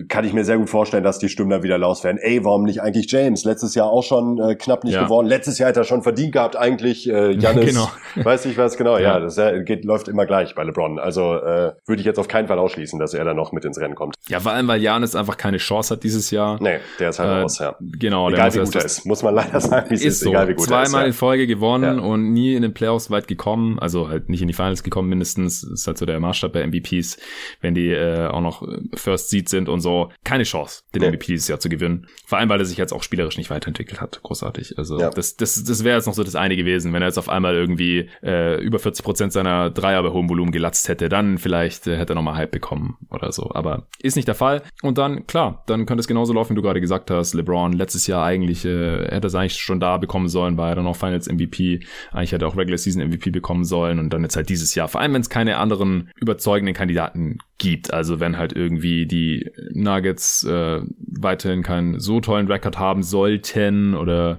kann ich mir sehr gut vorstellen, dass die Stimmen da wieder los werden. Ey, warum nicht eigentlich James? Letztes Jahr auch schon äh, knapp nicht ja. gewonnen. Letztes Jahr hat er schon verdient gehabt eigentlich. Äh, [laughs] Janis, genau. weiß ich was genau. Ja, ja das ja, geht, läuft immer gleich bei LeBron. Also äh, würde ich jetzt auf keinen Fall ausschließen, dass er da noch mit ins Rennen kommt. Ja, vor allem, weil Janis einfach keine Chance hat dieses Jahr. Nee, der ist halt äh, raus, ja. Genau. Egal wie gut er ist, muss man leider sagen, wie es ist. So. Egal wie gut Zweimal er ist, ja. in Folge gewonnen und nie in den Playoffs weit gekommen. Also halt nicht in die Finals gekommen mindestens. Das ist halt so der Maßstab bei MVPs, wenn die äh, auch noch First Seed sind und so. Keine Chance, den nee. MVP dieses Jahr zu gewinnen. Vor allem, weil er sich jetzt auch spielerisch nicht weiterentwickelt hat. Großartig. Also ja. das, das, das wäre jetzt noch so das eine gewesen, wenn er jetzt auf einmal irgendwie äh, über 40 Prozent seiner Dreier bei hohem Volumen gelatzt hätte, dann vielleicht äh, hätte er nochmal Hype bekommen oder so. Aber ist nicht der Fall. Und dann, klar, dann könnte es genauso laufen, wie du gerade gesagt hast. LeBron letztes Jahr eigentlich, äh, hätte es eigentlich schon da bekommen sollen, war er dann auch Finals MVP. Eigentlich hätte er auch Regular Season MVP bekommen sollen und dann jetzt halt dieses Jahr. Vor allem, wenn es keine anderen überzeugenden Kandidaten gibt. Also wenn halt irgendwie die Nuggets äh, weiterhin keinen so tollen Rekord haben sollten oder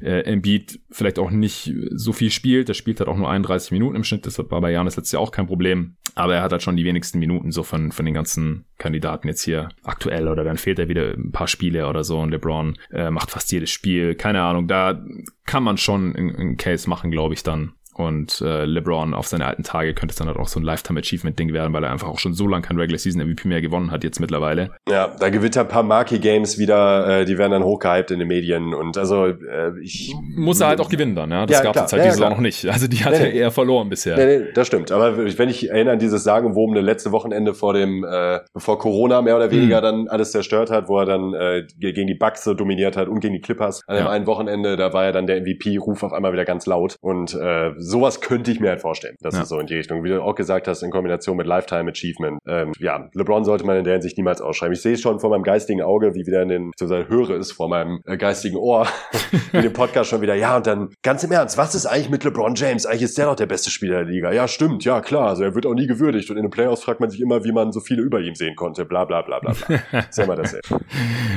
äh, Embiid vielleicht auch nicht so viel spielt. Der spielt halt auch nur 31 Minuten im Schnitt. Das war bei Janis letztes Jahr auch kein Problem. Aber er hat halt schon die wenigsten Minuten so von, von den ganzen Kandidaten jetzt hier aktuell oder dann fehlt er wieder ein paar Spiele oder so und LeBron äh, macht fast jedes Spiel. Keine Ahnung, da kann man schon einen Case machen, glaube ich, dann und äh, LeBron auf seine alten Tage könnte es dann halt auch so ein Lifetime-Achievement-Ding werden, weil er einfach auch schon so lange kein Regular Season MVP mehr gewonnen hat jetzt mittlerweile. Ja, da gewinnt er ein paar Marquee-Games wieder, äh, die werden dann hochgehypt in den Medien und also äh, ich... Muss er halt auch gewinnen dann, ja. Das ja, gab es halt ja, diese Saison noch nicht. Also die hat nee, er eher verloren bisher. Nee, nee, das stimmt. Aber wenn ich erinnere an dieses sagenwobene letzte Wochenende vor dem, äh, bevor Corona mehr oder weniger mhm. dann alles zerstört hat, wo er dann äh, gegen die Bucks so dominiert hat und gegen die Clippers an dem ja. einen Wochenende, da war ja dann der MVP-Ruf auf einmal wieder ganz laut und äh, sowas könnte ich mir halt vorstellen. Das ja. ist so in die Richtung. Wie du auch gesagt hast, in Kombination mit Lifetime Achievement. Ähm, ja, LeBron sollte man in der Hinsicht niemals ausschreiben. Ich sehe es schon vor meinem geistigen Auge, wie wieder in den, beziehungsweise höre es vor meinem äh, geistigen Ohr [laughs] in dem Podcast schon wieder. Ja, und dann ganz im Ernst, was ist eigentlich mit LeBron James? Eigentlich ist der doch der beste Spieler der Liga. Ja, stimmt, ja, klar. Also er wird auch nie gewürdigt. Und in den Playoffs fragt man sich immer, wie man so viele über ihm sehen konnte. Bla, bla, bla, bla, bla. [laughs] Ist ja immer dasselbe.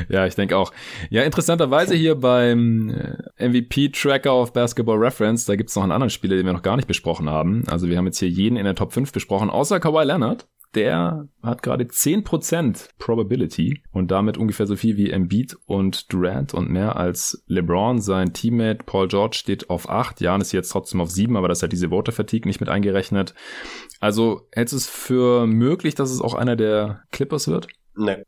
ja, ich denke auch. Ja, interessanterweise hier beim äh, MVP-Tracker auf Basketball Reference, da gibt es noch einen anderen Spieler, den wir noch gar nicht besprochen haben. Also wir haben jetzt hier jeden in der Top 5 besprochen, außer Kawhi Leonard. Der hat gerade 10% Probability und damit ungefähr so viel wie Embiid und Durant und mehr als LeBron. Sein Teammate Paul George steht auf 8. Jan ist jetzt trotzdem auf 7, aber das hat diese Voter Fatigue nicht mit eingerechnet. Also hältst du es für möglich, dass es auch einer der Clippers wird? Nee. [laughs]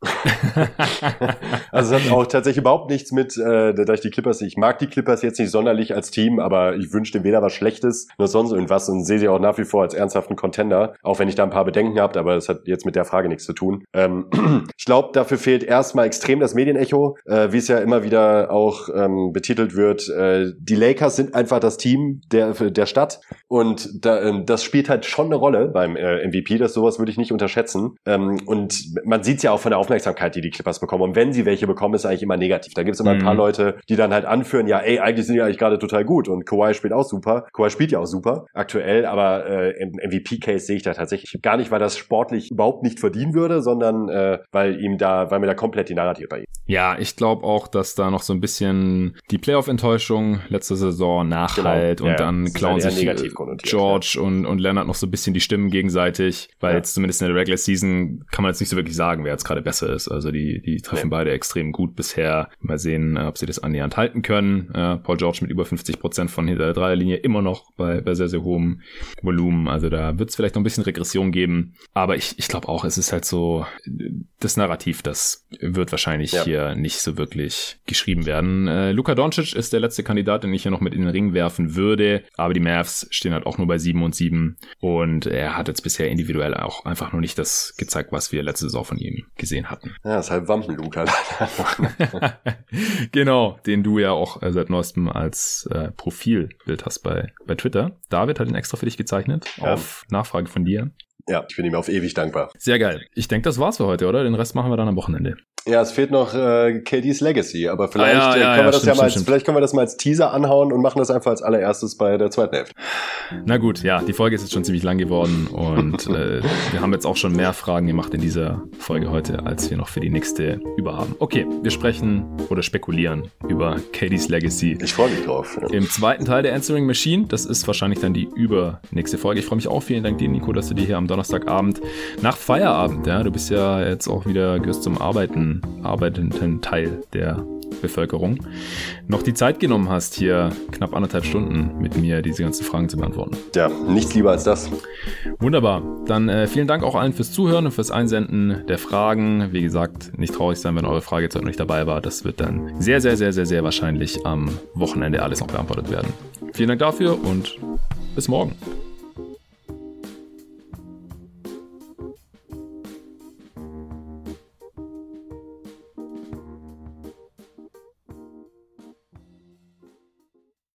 also es hat auch tatsächlich überhaupt nichts mit, äh, da ich die Clippers, ich mag die Clippers jetzt nicht sonderlich als Team, aber ich wünsche dem weder was Schlechtes noch sonst irgendwas und sehe sie auch nach wie vor als ernsthaften Contender, auch wenn ich da ein paar Bedenken habt, aber das hat jetzt mit der Frage nichts zu tun. Ähm, [clears throat] ich glaube, dafür fehlt erstmal extrem das Medienecho, äh, wie es ja immer wieder auch ähm, betitelt wird. Äh, die Lakers sind einfach das Team der, der Stadt und da, äh, das spielt halt schon eine Rolle beim äh, MVP, das sowas würde ich nicht unterschätzen. Ähm, und man sieht es ja auch von der Aufmerksamkeit, die die Clippers bekommen. Und wenn sie welche bekommen, ist eigentlich immer negativ. Da gibt es immer mhm. ein paar mhm. Leute, die dann halt anführen, ja, ey, eigentlich sind die eigentlich gerade total gut und Kawhi spielt auch super. Kawhi spielt ja auch super aktuell, aber äh, im MVP-Case sehe ich da tatsächlich gar nicht, weil das sportlich überhaupt nicht verdienen würde, sondern äh, weil ihm da, weil mir da komplett die Narrative bei ihm. Ja, ich glaube auch, dass da noch so ein bisschen die Playoff-Enttäuschung letzte Saison nachhalt genau. und ja, dann klauen sich George und, und Leonard noch so ein bisschen die Stimmen gegenseitig, weil ja. jetzt zumindest in der Regular Season kann man jetzt nicht so wirklich sagen, wer jetzt gerade besser ist. Also die, die treffen beide extrem gut bisher. Mal sehen, äh, ob sie das annähernd halten können. Äh, Paul George mit über 50 Prozent von hinter der Dreierlinie immer noch bei, bei sehr, sehr hohem Volumen. Also da wird es vielleicht noch ein bisschen Regression geben. Aber ich, ich glaube auch, es ist halt so, das Narrativ, das wird wahrscheinlich ja. hier nicht so wirklich geschrieben werden. Äh, Luka Doncic ist der letzte Kandidat, den ich hier noch mit in den Ring werfen würde. Aber die Mavs stehen halt auch nur bei 7 und 7. Und er hat jetzt bisher individuell auch einfach noch nicht das gezeigt, was wir letzte Saison von ihm gesehen hatten. Ja, ist halt Wampenluca. [laughs] genau, den du ja auch äh, seit neuestem als äh, Profilbild hast bei, bei Twitter. David hat ihn extra für dich gezeichnet, ja. auf Nachfrage von dir. Ja, ich bin ihm auf ewig dankbar. Sehr geil. Ich denke, das war's für heute, oder? Den Rest machen wir dann am Wochenende. Ja, es fehlt noch äh, KDs Legacy, aber vielleicht, Ah, ja, äh, ja, können ja, wir das stimmt, ja mal stimmt, als, vielleicht können wir das mal als Teaser anhauen und machen das einfach als allererstes bei der zweiten Hälfte. Na gut, ja, die Folge ist jetzt schon ziemlich lang geworden und äh, [laughs] wir haben jetzt auch schon mehr Fragen gemacht in dieser Folge heute, als wir noch für die nächste über haben. Okay, wir sprechen oder spekulieren über Katie's Legacy. Ich freue mich drauf. Ja. Im zweiten Teil der Answering Machine, das ist wahrscheinlich dann die übernächste Folge. Ich freue mich auch. Vielen Dank dir, Nico, dass du dir hier am Donnerstagabend nach Feierabend, ja, du bist ja jetzt auch wieder, gehörst zum Arbeiten, arbeitenden Teil der Bevölkerung, noch die Zeit genommen hast, hier knapp anderthalb Stunden mit mir diese ganzen Fragen zu beantworten. ja, nichts lieber als das. Wunderbar. Dann äh, vielen Dank auch allen fürs Zuhören und fürs Einsenden der Fragen. Wie gesagt, nicht traurig sein, wenn eure Frage jetzt heute noch nicht dabei war. Das wird dann sehr, sehr, sehr, sehr, sehr wahrscheinlich am Wochenende alles noch beantwortet werden. Vielen Dank dafür und bis morgen.